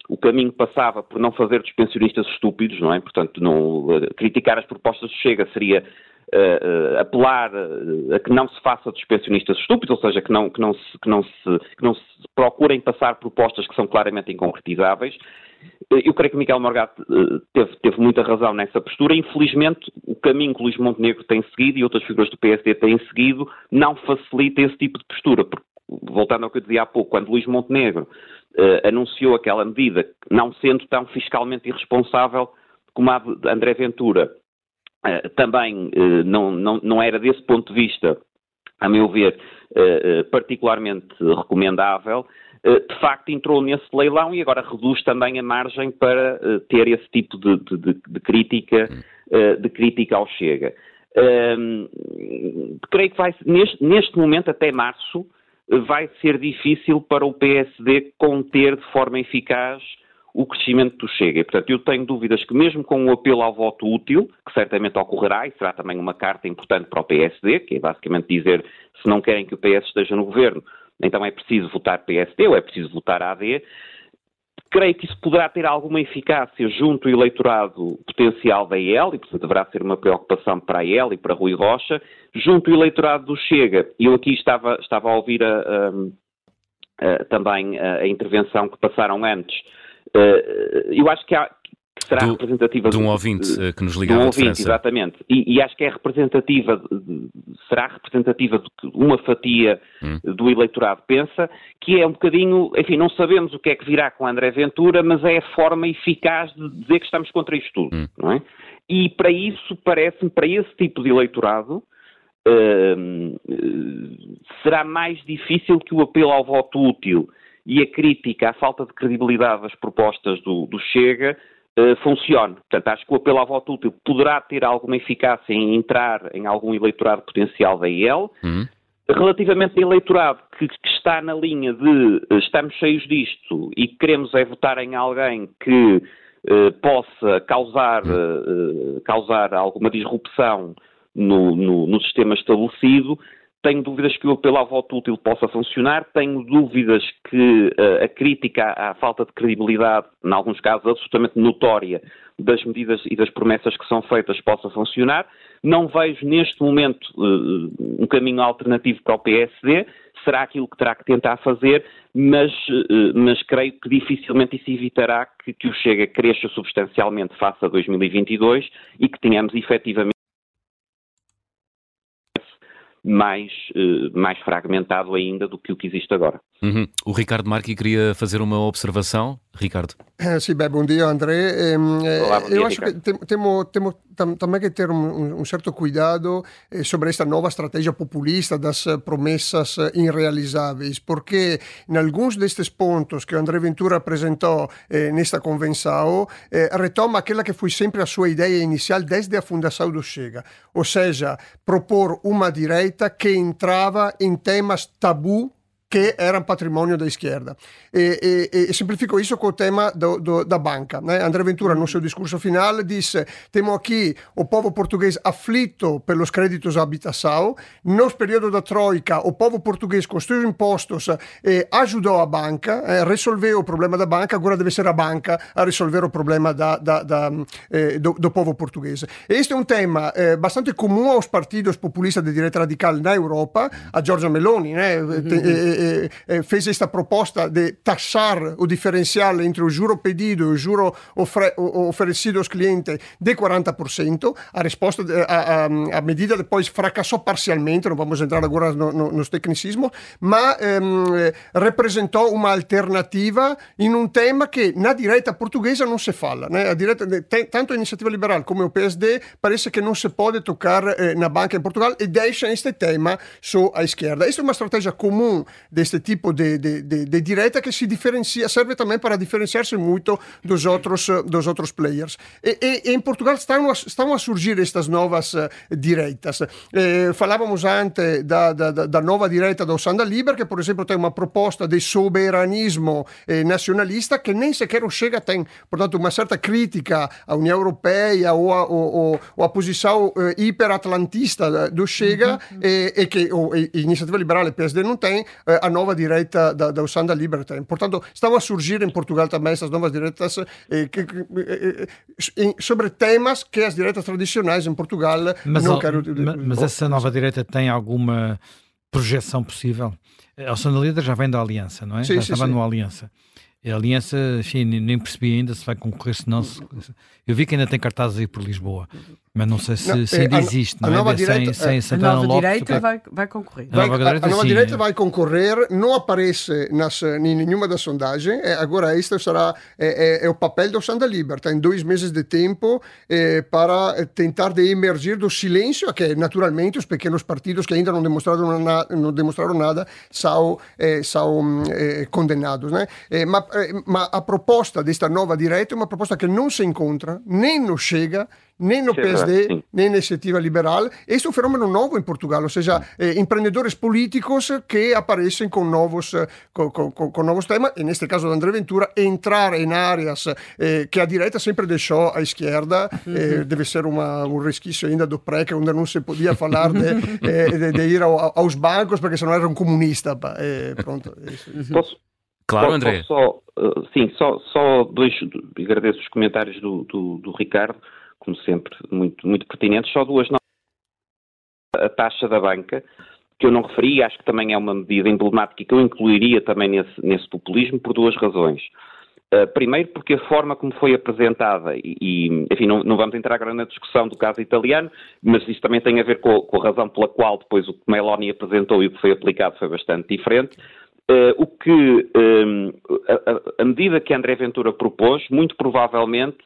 o caminho passava por não fazer dos pensionistas estúpidos, não é? Portanto, não, eh, criticar as propostas do Chega seria uh, apelar a que não se faça dos pensionistas estúpidos, ou seja, que não, que não, se, que não, se, que não se procurem passar propostas que são claramente inconcretizáveis. Eu creio que Miguel Morgado teve, teve, muita razão nessa postura. Infelizmente, o caminho que Luís Montenegro tem seguido e outras figuras do PSD têm seguido não facilita esse tipo de postura. Porque, voltando ao que eu dizia há pouco, quando Luís Montenegro uh, anunciou aquela medida, não sendo tão fiscalmente irresponsável como a de André Ventura, uh, também uh, não, não, não era desse ponto de vista, a meu ver, particularmente recomendável de facto entrou nesse leilão e agora reduz também a margem para ter esse tipo de, de, de crítica, de crítica ao Chega. creio que vai, neste, neste momento, até março, vai ser difícil para o PSD conter de forma eficaz o crescimento do Chega. E, portanto, eu tenho dúvidas que mesmo com o apelo ao voto útil, que certamente ocorrerá e será também uma carta importante para o PSD, que é basicamente dizer se não querem que o PS esteja no governo, então é preciso votar PSD ou é preciso votar AD. Creio que isso poderá ter alguma eficácia junto ao eleitorado potencial da IEL, e portanto deverá ser uma preocupação para a IEL e para Rui Rocha, junto ao eleitorado do Chega. Eu aqui estava, estava a ouvir a, a, a, também a, intervenção que passaram antes. Eu acho que há, será do, representativa de um ouvinte de, que nos ligava de um ouvinte, exatamente. E, e, acho que é representativa, será representativa de que uma fatia hum. do eleitorado pensa, que é um bocadinho, enfim, não sabemos o que é que virá com André Ventura, mas é a forma eficaz de dizer que estamos contra isto tudo, hum. não é? E para isso, parece-me, para esse tipo de eleitorado, uh, será mais difícil que o apelo ao voto útil e a crítica à falta de credibilidade das propostas do, do Chega funcione. Portanto, acho que o apelo ao voto útil poderá ter alguma eficácia em entrar em algum eleitorado potencial da IEL. Uhum. Relativamente ao eleitorado que, que, está na linha de uh, estamos cheios disto e queremos é votar em alguém que uh, possa causar, uh, causar alguma disrupção no, no, no sistema estabelecido, tenho dúvidas que o apelo ao voto útil possa funcionar, tenho dúvidas que uh, a crítica à, falta de credibilidade, em alguns casos absolutamente notória, das medidas e das promessas que são feitas possa funcionar. Não vejo neste momento uh, um caminho alternativo para o PSD, será aquilo que terá que tentar fazer, mas, uh, mas creio que dificilmente isso evitará que, que o Chega cresça substancialmente face a 2022 e que tenhamos efetivamente mais, uh, mais fragmentado ainda do que o que existe agora. Uhum. O Ricardo Marchi queria fazer uma observação. Ricardo. Eh, sì, beh, buongiorno André. Ehm, eh, Olá, eu acho Ricardo. que temos, temos tam, também que ter um, um certo cuidado eh, sobre esta nova estratégia populista das promessas irrealizáveis, porque em alguns destes pontos que o André Ventura apresentou eh, nesta convenção, eh, retoma aquela que foi sempre a sua ideia inicial desde a fundação do Chega, ou seja, propor uma direita que entrava em temas tabu che erano patrimonio da schierda. E, e, e, semplifico isso com o tema do, do, da banca. Né? André Ventura, no seu discurso finale, disse: Temo aqui o povo português aflito pelos créditos habitação. No período da Troika, o povo português, com os seus impostos, eh, ajudou a banca, eh, resolveu o problema da banca. Agora deve ser a banca a risolvere o problema da, da, da, eh, do, do, povo português. Este é um tema eh, bastante comum aos partidos populistas de direita radical na Europa. A Giorgia Meloni né? Uhum. Eh, eh, fez esta proposta de taxar o diferencial entre o juro pedido e o juro ofre, oferecido aos clientes de 40%. A resposta, a, a, a, medida depois fracassou parcialmente, não vamos entrar agora no, no, nos tecnicismos, mas ehm, representou uma alternativa em um tema que na direita portuguesa não se fala. Né? Direita, tanto a Iniziativa Liberal come o PSD parece que não se pode tocar eh, na banca em Portugal e deixa este tema só à esquerda. Esta é uma estratégia comum deste tipo de, de, de, de direita que se diferencia, serve também para diferenciar-se muito dos outros, dos outros players. E, e, em Portugal estão, estão a surgir estas novas uh, direitas. Eh, falávamos antes da, da, da, nova direita do Sanda Liber, que, por exemplo, tem uma proposta de soberanismo eh, nacionalista que nem sequer o Chega tem. Portanto, uma certa crítica à União Europeia ou a, ou, ou a posição eh, hiperatlantista do Chega, uhum. e, e que a Iniciativa Liberal e PSD não tem, eh, a nova direita da, da Usanda Liberty. Portanto, estão a surgir em Portugal também essas novas direitas eh, que, que, eh, eh sobre temas que as direitas tradicionais em Portugal mas, não querem... Mas, mas essa nova direita tem alguma projeção possível? A Usanda Líder já vem da Aliança, não é? Sim, já sim, estava sim. no Aliança. A Aliança, enfim, nem percebi ainda se vai concorrer, se não. Se... Eu vi que ainda tem cartazes aí por Lisboa. Mas não sei se, não, se ainda a, existe, a não nova é? Direita, sem, sem a nova Lopes, direita vai, vai concorrer. Vai, a nova direita, a nova direita vai concorrer, não aparece nas, em nenhuma das sondagens. Agora, este será é, é, é o papel do Santa Liber. Tem dois meses de tempo é, para tentar de emergir do silêncio, que naturalmente os pequenos partidos que ainda não demonstraram, na, não demonstraram nada são, é, são é, condenados. Né? mas, mas a proposta desta nova direita é uma proposta que não se encontra, nem não chega nem no PSD, sim. nem na Iniciativa Liberal. Este é um fenômeno novo em Portugal, ou seja, eh, empreendedores políticos que aparecem com novos, com, com, com, novos temas, e neste caso de André Ventura, entrar em áreas eh, que a direita sempre deixou à esquerda, eh, deve ser uma, um resquício ainda do PREC, onde não se podia falar de, [laughs] eh, de, de ir ao, aos bancos, porque senão era um comunista. Eh, pronto. Posso? Claro, André. Só, sim, só, só dois. Agradeço os comentários do, do, do Ricardo como sempre, muito, muito pertinentes. Só duas notas. A taxa da banca, que eu não referi, acho que também é uma medida emblemática que eu incluiria também nesse, nesse populismo, por duas razões. Uh, primeiro, porque a forma como foi apresentada, e, e enfim, não, não, vamos entrar agora na discussão do caso italiano, mas isso também tem a ver com, com, a razão pela qual depois o que Meloni apresentou e o que foi aplicado foi bastante diferente. Uh, o que um, a, a, medida que André Ventura propôs, muito provavelmente,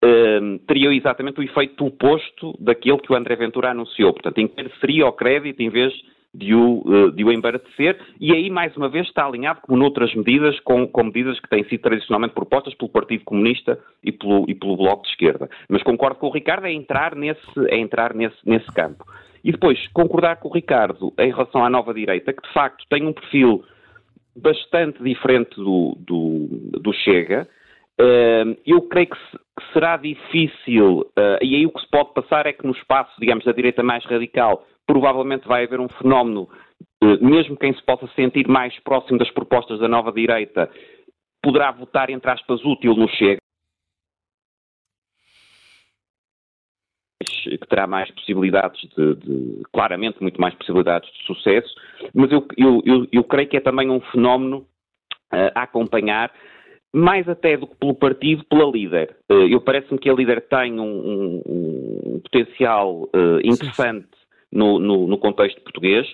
Ehm, teria exatamente o efeito oposto daquele que o André Ventura anunciou. Portanto, encareceria o crédito em vez de o, uh, de o embaratecer, e aí, mais uma vez, está alinhado, como noutras medidas, com, com, medidas que têm sido tradicionalmente propostas pelo Partido Comunista e pelo, e pelo Bloco de Esquerda. Mas concordo com o Ricardo, é entrar nesse, é entrar nesse, nesse campo. E depois, concordar com o Ricardo em relação à nova direita, que de facto tem um perfil bastante diferente do, do, do Chega, eu creio que, se, que será difícil, uh, e aí o que se pode passar é que no espaço, digamos, da direita mais radical, provavelmente vai haver um fenómeno, uh, mesmo quem se possa sentir mais próximo das propostas da nova direita, poderá votar, entre aspas, útil no Chega. que terá mais possibilidades de, de, claramente muito mais possibilidades de sucesso, mas eu, eu, eu, eu creio que é também um fenómeno uh, a acompanhar mais até do que pelo partido, pela líder. Eh, eu parece-me que a líder tem um, um, um potencial uh, interessante sim, sim. No, no, no, contexto português.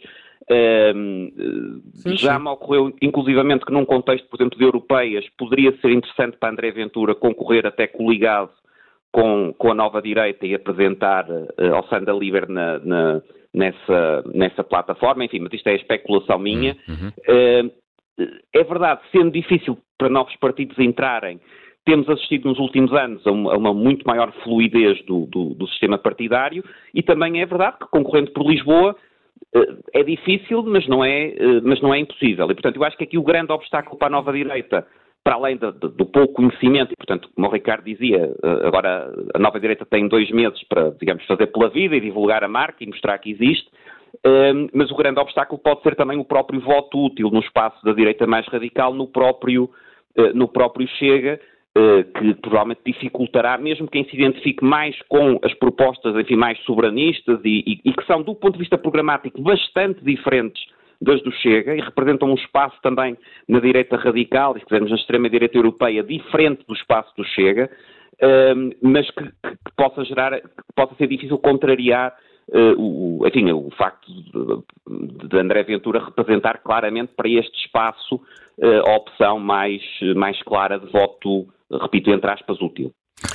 Uh, sim, já me ocorreu, inclusivamente, que num contexto, por exemplo, de europeias, poderia ser interessante para André Ventura concorrer até coligado com, com a nova direita e apresentar uh, ao Sandra Liber na, na, nessa, nessa plataforma. Enfim, mas isto é especulação minha. Uhum. Uh, é verdade, sendo difícil para novos partidos entrarem, temos assistido nos últimos anos a uma, a uma muito maior fluidez do, do, do, sistema partidário e também é verdade que, concorrendo por Lisboa, é difícil, mas não é, mas não é impossível. E, portanto, eu acho que aqui o grande obstáculo para a nova direita para além do, do, pouco conhecimento, e portanto, como o Ricardo dizia, agora a nova direita tem dois meses para, digamos, fazer pela vida e divulgar a marca e mostrar que existe, mas o grande obstáculo pode ser também o próprio voto útil no espaço da direita mais radical, no próprio, no próprio Chega, eh, que provavelmente dificultará, mesmo quem se identifique mais com as propostas, enfim, mais soberanistas e, e, e, que são, do ponto de vista programático, bastante diferentes das do Chega e representam um espaço também na direita radical, e se quisermos na extrema-direita europeia, diferente do espaço do Chega, mas que, que, possa gerar, que possa ser difícil contrariar Uh, o, enfim, o facto de, de, André Ventura representar claramente para este espaço uh, a opção mais, mais clara de voto repito, entre aspas, útil.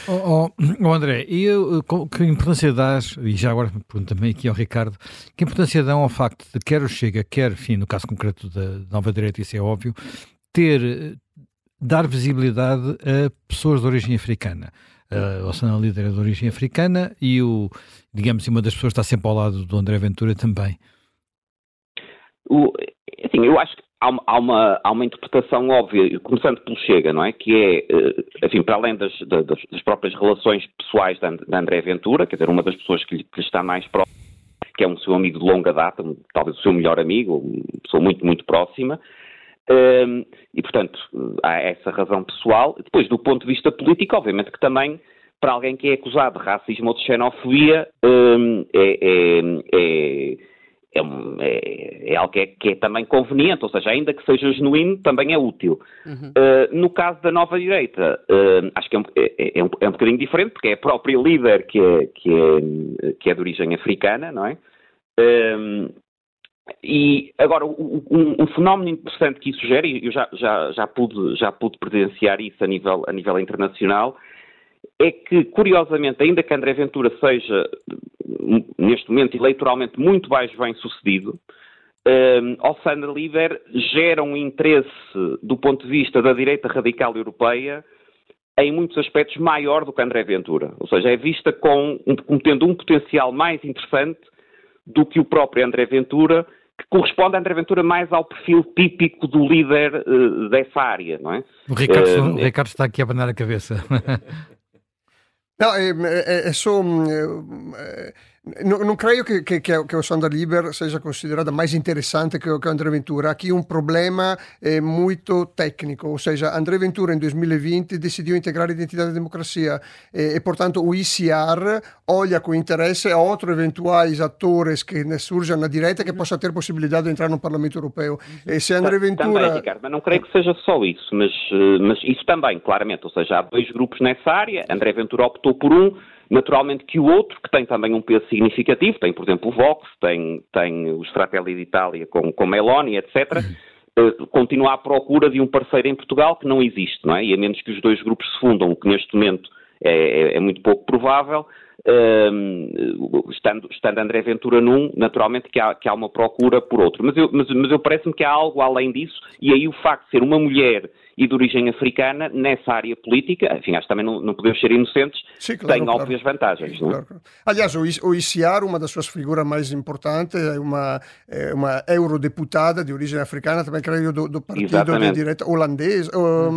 Oh, oh, [clears throat] oh André, eu, que importância dás, e já agora pergunto também aqui ao Ricardo, que importância dão ao facto de quer o Chega, quer, enfim, no caso concreto da Nova Direita, isso é óbvio, ter, dar visibilidade a pessoas de origem africana? Uh, o Sana Líder é de origem africana e o, digamos, uma das pessoas está sempre ao lado do André Ventura também. O, assim, eu acho que há, há, uma, há uma interpretação óbvia, começando pelo Chega, não é? Que é, eh, enfim, para além das, das, das próprias relações pessoais da, André Ventura, quer dizer, uma das pessoas que lhe, que lhe está mais próxima, que é um seu amigo de longa data, talvez o seu melhor amigo, uma pessoa muito, muito próxima, e, portanto, há essa razão pessoal. Depois, do ponto de vista político, obviamente que também, para alguém que é acusado de racismo ou de xenofobia, um, é, é, é é, é, é, algo que é, que é, também conveniente, ou seja, ainda que seja genuíno, também é útil. Uhum. Uh, no caso da nova direita, uh, acho que é um, é, é um, é um bocadinho diferente, porque é a própria líder que é, que é, que é de origem africana, não é? Uh, e agora, um, um, fenómeno interessante que isso gera, e eu já, já, já, pude, já pude presenciar isso a nível, a nível internacional, é que, curiosamente, ainda que André Ventura seja, neste momento, eleitoralmente muito mais bem sucedido, um, Alessandra Liber gera um interesse, do ponto de vista da direita radical europeia, em muitos aspectos maior do que André Ventura. Ou seja, é vista com, como tendo um potencial mais interessante do que o próprio André Ventura, que corresponde a André Ventura mais ao perfil típico do líder uh, dessa área, não é? O Ricardo, uh, o Ricardo está aqui a abanar a cabeça. No, è, è, è só, non credo che, che, che, che Osanda Liber sia considerata mais interessante che, che André Ventura. Aqui um problema é muito técnico, ou seja, André Ventura em 2020 decidiu integrar a identidade da democracia e, e portanto o ICR olha com interesse a outros eventuais atores que ne surjam na direita que possa ter possibilidade de entrar no Parlamento Europeu. E se André Ventura... Também, Ricardo, mas não creio que seja só isso, mas, eh, mas isso também, claramente, ou seja, há dois grupos nessa área, André Ventura optou por um, Naturalmente que o outro, que tem também um peso significativo, tem, por exemplo, o Vox, tem, tem os Fratelli d'Italia com, com Meloni, etc., uh, continua à procura de um parceiro em Portugal que não existe, não é? E a menos que os dois grupos se fundam, o que neste momento é, é, é muito pouco provável, uh, estando, estando André Ventura num, naturalmente que há, que há uma procura por outro. Mas eu, mas, mas eu parece-me que há algo além disso, e aí o facto de ser uma mulher e de origem africana nessa área política, enfim, acho que também não, não podemos ser inocentes, Sim, claro, tem claro. óbvias vantagens. Sim, claro, claro. Aliás, o ICR, uma das suas figuras mais importantes, é uma, é uma eurodeputada de origem africana, também creio do, do partido Exatamente. de direita holandês, ou,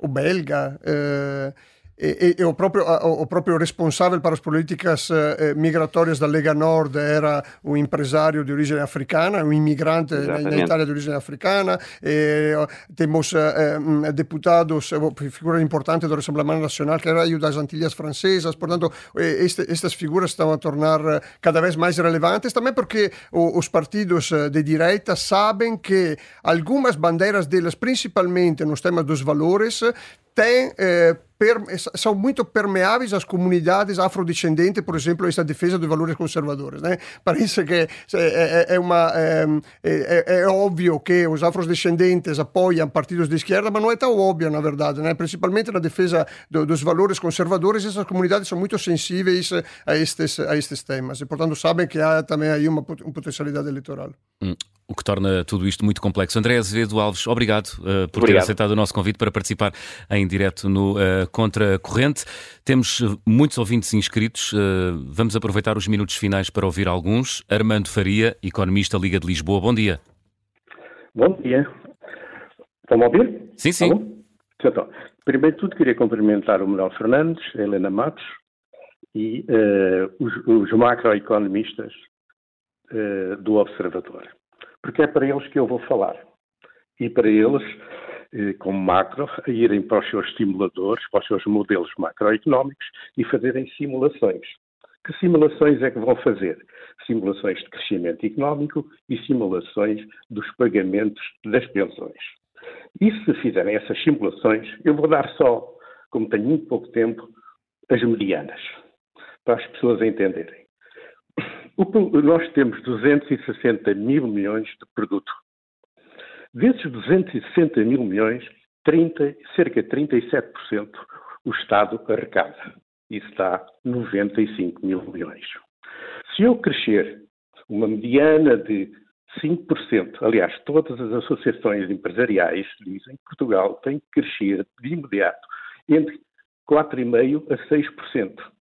ou belga. Eh, e, e o, proprio, o, proprio, responsabile para as políticas eh, migratórias da Lega Nord era um empresário de origem africana, um imigrante na, na Itália de origem africana. E, temos eh, deputados, figuras importantes do Rassemblement Nacional, que era das Antilhas Francesas. Portanto, este, estas figuras estão a tornar cada vez mais relevantes, também porque os partidos de direita sabem que algumas bandeiras deles, principalmente nos temas dos valores, tem, eh, per, são muito permeáveis às comunidades afrodescendentes, por exemplo, essa defesa dos valores conservadores. Né? Parece que é, é, uma, é, é, óbvio que os afrodescendentes apoiam partidos de esquerda, mas não é tão óbvio, na verdade. Né? Principalmente na defesa do, dos valores conservadores, essas comunidades são muito sensíveis a estes, a estes temas e, portanto, sabem que há também aí uma, uma potencialidade eleitoral. Hum. O que torna tudo isto muito complexo. André Azevedo Alves, obrigado uh, por obrigado. ter aceitado o nosso convite para participar em direto no uh, Contra Corrente. Temos muitos ouvintes inscritos. Uh, vamos aproveitar os minutos finais para ouvir alguns. Armando Faria, economista Liga de Lisboa. Bom dia. Bom dia. Estão a ouvir? Sim, sim. Tá então, primeiro de tudo, queria cumprimentar o Manuel Fernandes, a Helena Matos e os, os macroeconomistas do Observador porque é para eles que eu vou falar. E para eles, eh, como macro, a irem para os seus simuladores, para os seus modelos macroeconómicos e fazerem simulações. Que simulações é que vão fazer? Simulações de crescimento económico e simulações dos pagamentos das pensões. E se fizerem essas simulações, eu vou dar só, como tenho muito pouco tempo, as medianas, para as pessoas entenderem. Nós temos 260 mil milhões de produto. Desses 260 mil milhões, 30, cerca de 37% o Estado arrecada. Isso está 95 mil milhões. Se eu crescer uma mediana de 5%, aliás, todas as associações empresariais dizem que Portugal tem que crescer de imediato entre 4,5% a 6%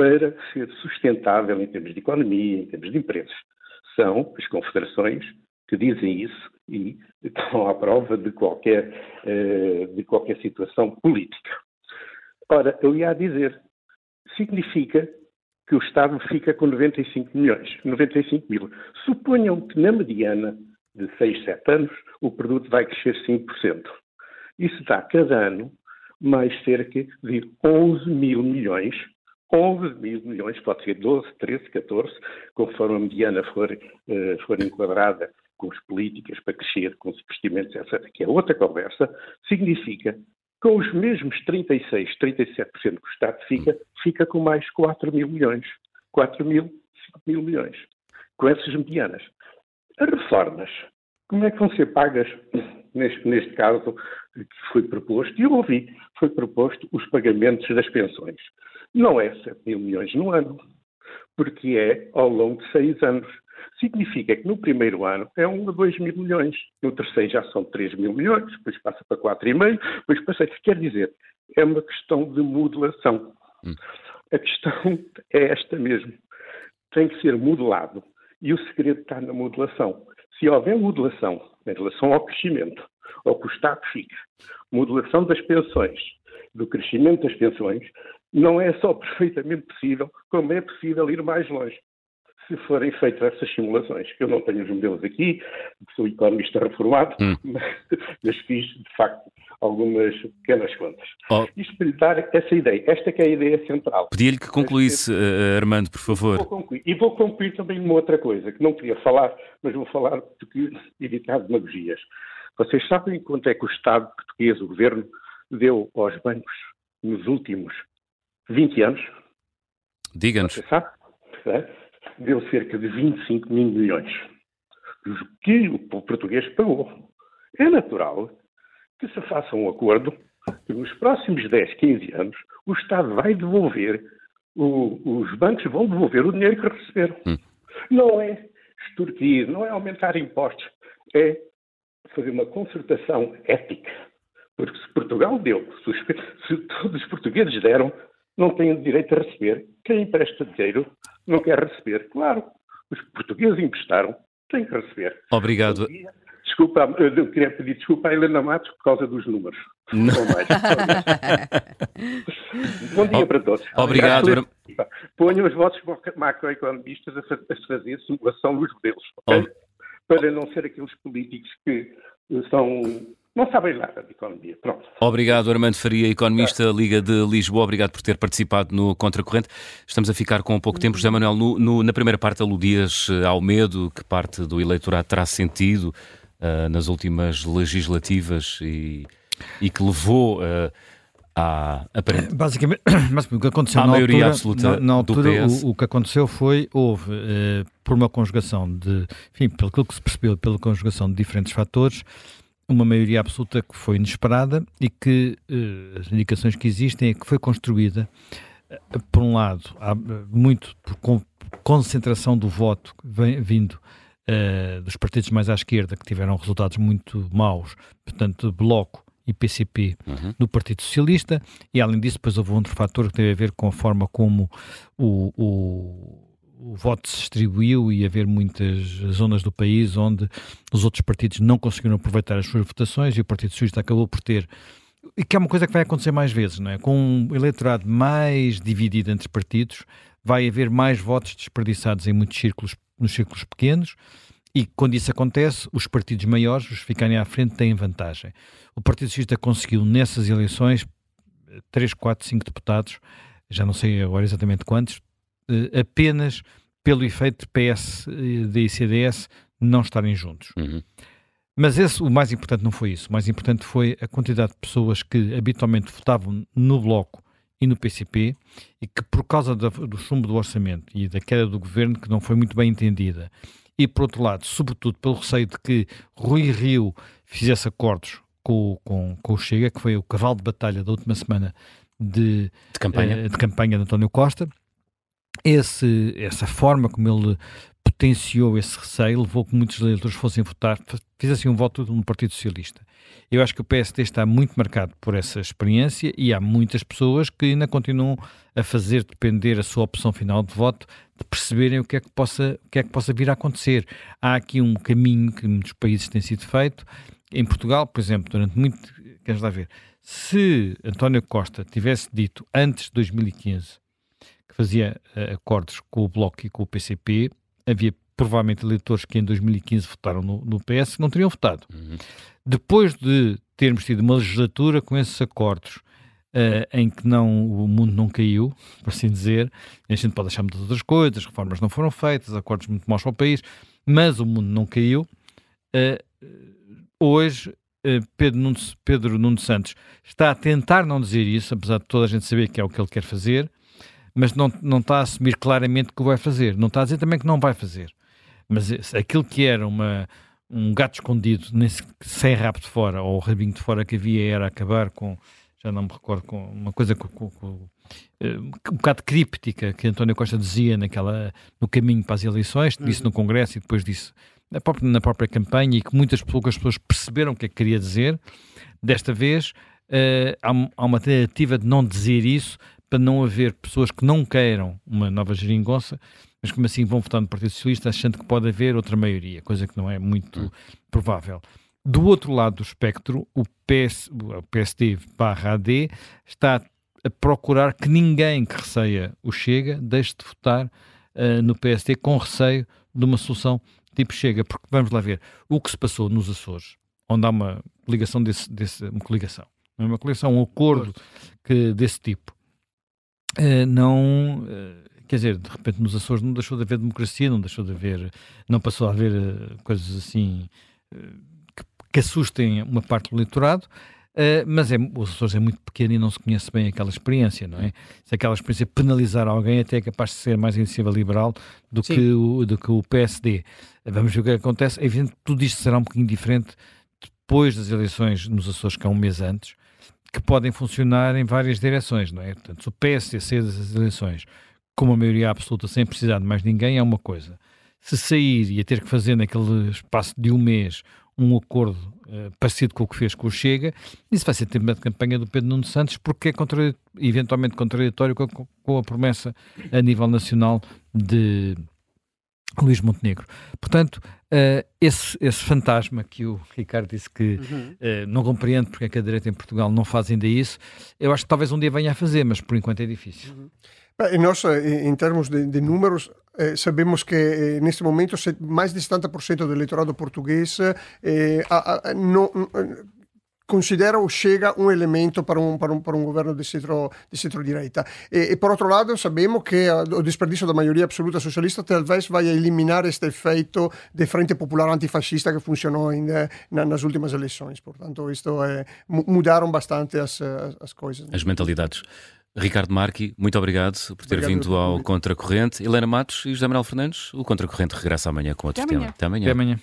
para ser sustentável em termos de economia, em termos de empresas. São as confederações que dizem isso e estão à prova de qualquer, eh, de qualquer situação política. Ora, eu ia dizer, significa que o Estado fica com 95 milhões, 95 mil. Suponham que na mediana de 6, 7 anos o produto vai crescer 5%. Isso dá cada ano mais cerca de 11 mil milhões 11 mil milhões, pode ser 12, 13, 14, conforme a mediana for, uh, for enquadrada com as políticas para crescer, com os investimentos, etc., que é outra conversa, significa com os mesmos 36, 37% que o Estado fica, fica com mais 4 mil milhões. 4 mil, 5 mil milhões. Com essas medianas. As reformas, como é que vão ser pagas neste, neste caso que foi proposto? E eu ouvi, foi proposto os pagamentos das pensões não é 7 mil milhões no ano, porque é ao longo de seis anos. Significa que no primeiro ano é 1 a 2 mil milhões, no terceiro já são 3 mil milhões, depois passa para 4,5, depois passa. Quer dizer, é uma questão de modulação. Hum. A questão [laughs] é esta mesmo. Tem que ser modelado. E o segredo está na modulação. Se houver modulação em relação ao crescimento, ao que o Estado fica, modulação das pensões, do crescimento das pensões, não é só [laughs] perfeitamente possível, como é possível ir mais longe. Se forem feitas essas simulações, eu não tenho os modelos aqui, sou economista reformado, hum. [laughs] mas, fiz, de facto, algumas pequenas contas. Oh. Isto para lhe dar essa ideia. Esta é a ideia central. Pedia-lhe que concluísse, uh, Armando, por favor. Vou concluir. E vou concluir também uma outra coisa, que não queria falar, mas vou falar porque evitar demagogias. Vocês sabem quanto é que o Estado português, o Governo, deu aos bancos nos últimos 20 anos. Diga-nos. Você sabe? É? Deu cerca de 25 mil milhões. Que o português pagou. É natural que se faça um acordo que nos próximos 10, 15 anos o Estado vai devolver, o, os bancos vão devolver o dinheiro que receberam. Hum. Não é extorquir, não é aumentar impostos, é fazer uma concertação ética. Porque se Portugal deu, se, os, se todos os portugueses deram, não têm direito a receber. Quem empresta dinheiro não quer receber. Claro, os portugueses emprestaram, têm que receber. Obrigado. Desculpa, eu queria pedir desculpa à Helena Matos por causa dos números. Não. Mais, [laughs] Bom dia para todos. Obrigado. Ponham os vossos macroeconomistas a fazer simulação dos modelos, okay? para não ser aqueles políticos que são não sabem nada de economia. Pronto. Obrigado, Armando Faria, economista Liga de Lisboa. Obrigado por ter participado no Contracorrente. Estamos a ficar com pouco tempo. José Manuel, no, no, na primeira parte aludias eh, ao medo que parte do eleitorado terá sentido uh, nas últimas legislativas e, e que levou uh, à aparente... Basicamente, [coughs] o que aconteceu à na maioria altura, absoluta na, na altura, do PS. O, o, que aconteceu foi, houve, uh, por uma conjugação de, enfim, pelo que se percebeu, pela conjugação de diferentes fatores, uma maioria absoluta que foi inesperada e que uh, as indicações que existem é que foi construída, uh, por um lado, há, muito por concentração do voto vem, vindo dos partidos mais à esquerda que tiveram resultados muito maus, portanto, Bloco e PCP uhum. do Partido Socialista, e além disso, depois houve outro fator que teve a ver com a forma como o, o o voto se distribuiu e haver muitas zonas do país onde os outros partidos não conseguiram aproveitar as suas votações e o Partido Socialista acabou por ter e que é uma coisa que vai acontecer mais vezes, não é? Com um eleitorado mais dividido entre partidos, vai haver mais votos desperdiçados em muitos círculos, nos círculos pequenos, e quando isso acontece, os partidos maiores, os ficarem à frente, têm vantagem. O Partido Socialista conseguiu nessas eleições 3, 4, 5 deputados, já não sei agora exatamente quantos, apenas pelo efeito de PS e CDS não estarem juntos. Uhum. Mas esse, o mais importante não foi isso. O mais importante foi a quantidade de pessoas que habitualmente votavam no Bloco e no PCP e que, por causa da, do chumbo do orçamento e da queda do governo, que não foi muito bem entendida, e por outro lado, sobretudo pelo receio de que Rui Rio fizesse acordos com, com, com o Chega, que foi o cavalo de batalha da última semana de, de campanha. Uh, de campanha de António Costa, esse, essa forma como ele potenciou esse receio levou que muitos eleitores fossem votar, fizessem um voto no Partido Socialista. Eu acho que o PSD está muito marcado por essa experiência e há muitas pessoas que ainda continuam a fazer depender a sua opção final de voto de perceberem o que é que possa, o que é que possa vir a acontecer. Há aqui um caminho que muitos países têm sido feito. Em Portugal, por exemplo, durante muito. Queres lá ver? Se António Costa tivesse dito antes de 2015 que fazia uh, acordos com o Bloco e com o PCP, havia provavelmente eleitores que em 2015 votaram no, no PS que não teriam votado. Uhum. Depois de termos tido uma legislatura com esses acordos uh, em que não, o mundo não caiu, por assim dizer, a gente pode achar muitas outras coisas, reformas não foram feitas, acordos muito maus para o país, mas o mundo não caiu. Uh, hoje Pedro Nuno, Pedro Nuno Santos está a tentar não dizer isso, apesar de toda a gente saber que é o que ele quer fazer, mas não, não está a assumir claramente que o vai fazer. Não está a dizer também que não vai fazer. Mas aquilo que era uma, um gato escondido, sem rabo de fora, ou o rabinho de fora que havia, era acabar com, já não me recordo, com uma coisa com, com, com, eh, um bocado críptica que António Costa dizia naquela, no caminho para as eleições, disse uhum. no Congresso e depois disse na própria, na própria campanha e que muitas poucas pessoas perceberam o que é que queria dizer. Desta vez uh, há, há, uma tentativa de não dizer isso para não haver pessoas que não queiram uma nova geringonça, mas como assim vão votar no Partido Socialista achando que pode haver outra maioria, coisa que não é muito hum. provável. Do outro lado do espectro, o, PS, o PSD barra AD está a procurar que ninguém que receia o Chega deixe de votar uh, no PSD com receio de uma solução tipo Chega, porque vamos lá ver o que se passou nos Açores, onde há uma ligação desse, desse uma coligação, não é uma coligação, um acordo que, desse tipo uh, não. Uh, quer dizer, de repente nos Açores não deixou de haver democracia, não deixou de haver. Não passou a haver uh, coisas assim que, que, assustem uma parte do eleitorado. Mas é, os Açores é muito pequeno e não se conhece bem aquela experiência, não é? Se aquela experiência penalizar alguém até é capaz de ser mais iniciativa liberal do que, o, do que o PSD. Vamos ver o que acontece. É evidente que tudo isto será um bocadinho diferente depois das eleições nos Açores, que é um mês antes que podem funcionar em várias direções, não é? Portanto, se o PSD sair das eleições com uma maioria absoluta sem precisar de mais ninguém é uma coisa. Se sair e a ter que fazer naquele espaço de um mês um acordo uh, parecido com o que fez com o Chega, isso vai ser tema de campanha do Pedro Nuno Santos porque é eventualmente contraditório com a, com a promessa a nível nacional de Luís Montenegro. Portanto, uh, esse, esse fantasma que o Ricardo disse que uhum. uh, não compreende porque é que a direita em Portugal não faz ainda isso, eu acho que talvez um dia venha a fazer, mas por enquanto é difícil. Uhum. Beh, nós, em termos de, de números, eh, sabemos que eh, neste momento mais de 70% do eleitorado português eh, a, a, no, considera o Chega um elemento para um, para um, para um governo de centro-direita. E, e, por outro lado, sabemos que o desperdício da maioria absoluta socialista talvez vai eliminar este efeito de frente popular antifascista que funcionou in, na, nas últimas eleições. Portanto, isto é, mudaram bastante as, as, as coisas. As mentalidades. Ricardo Marchi, muito obrigado por ter obrigado vindo ao Contracorrente. Helena Matos e José Manuel Fernandes, o Contracorrente regressa amanhã com outro Até tema. Até amanhã. Até amanhã.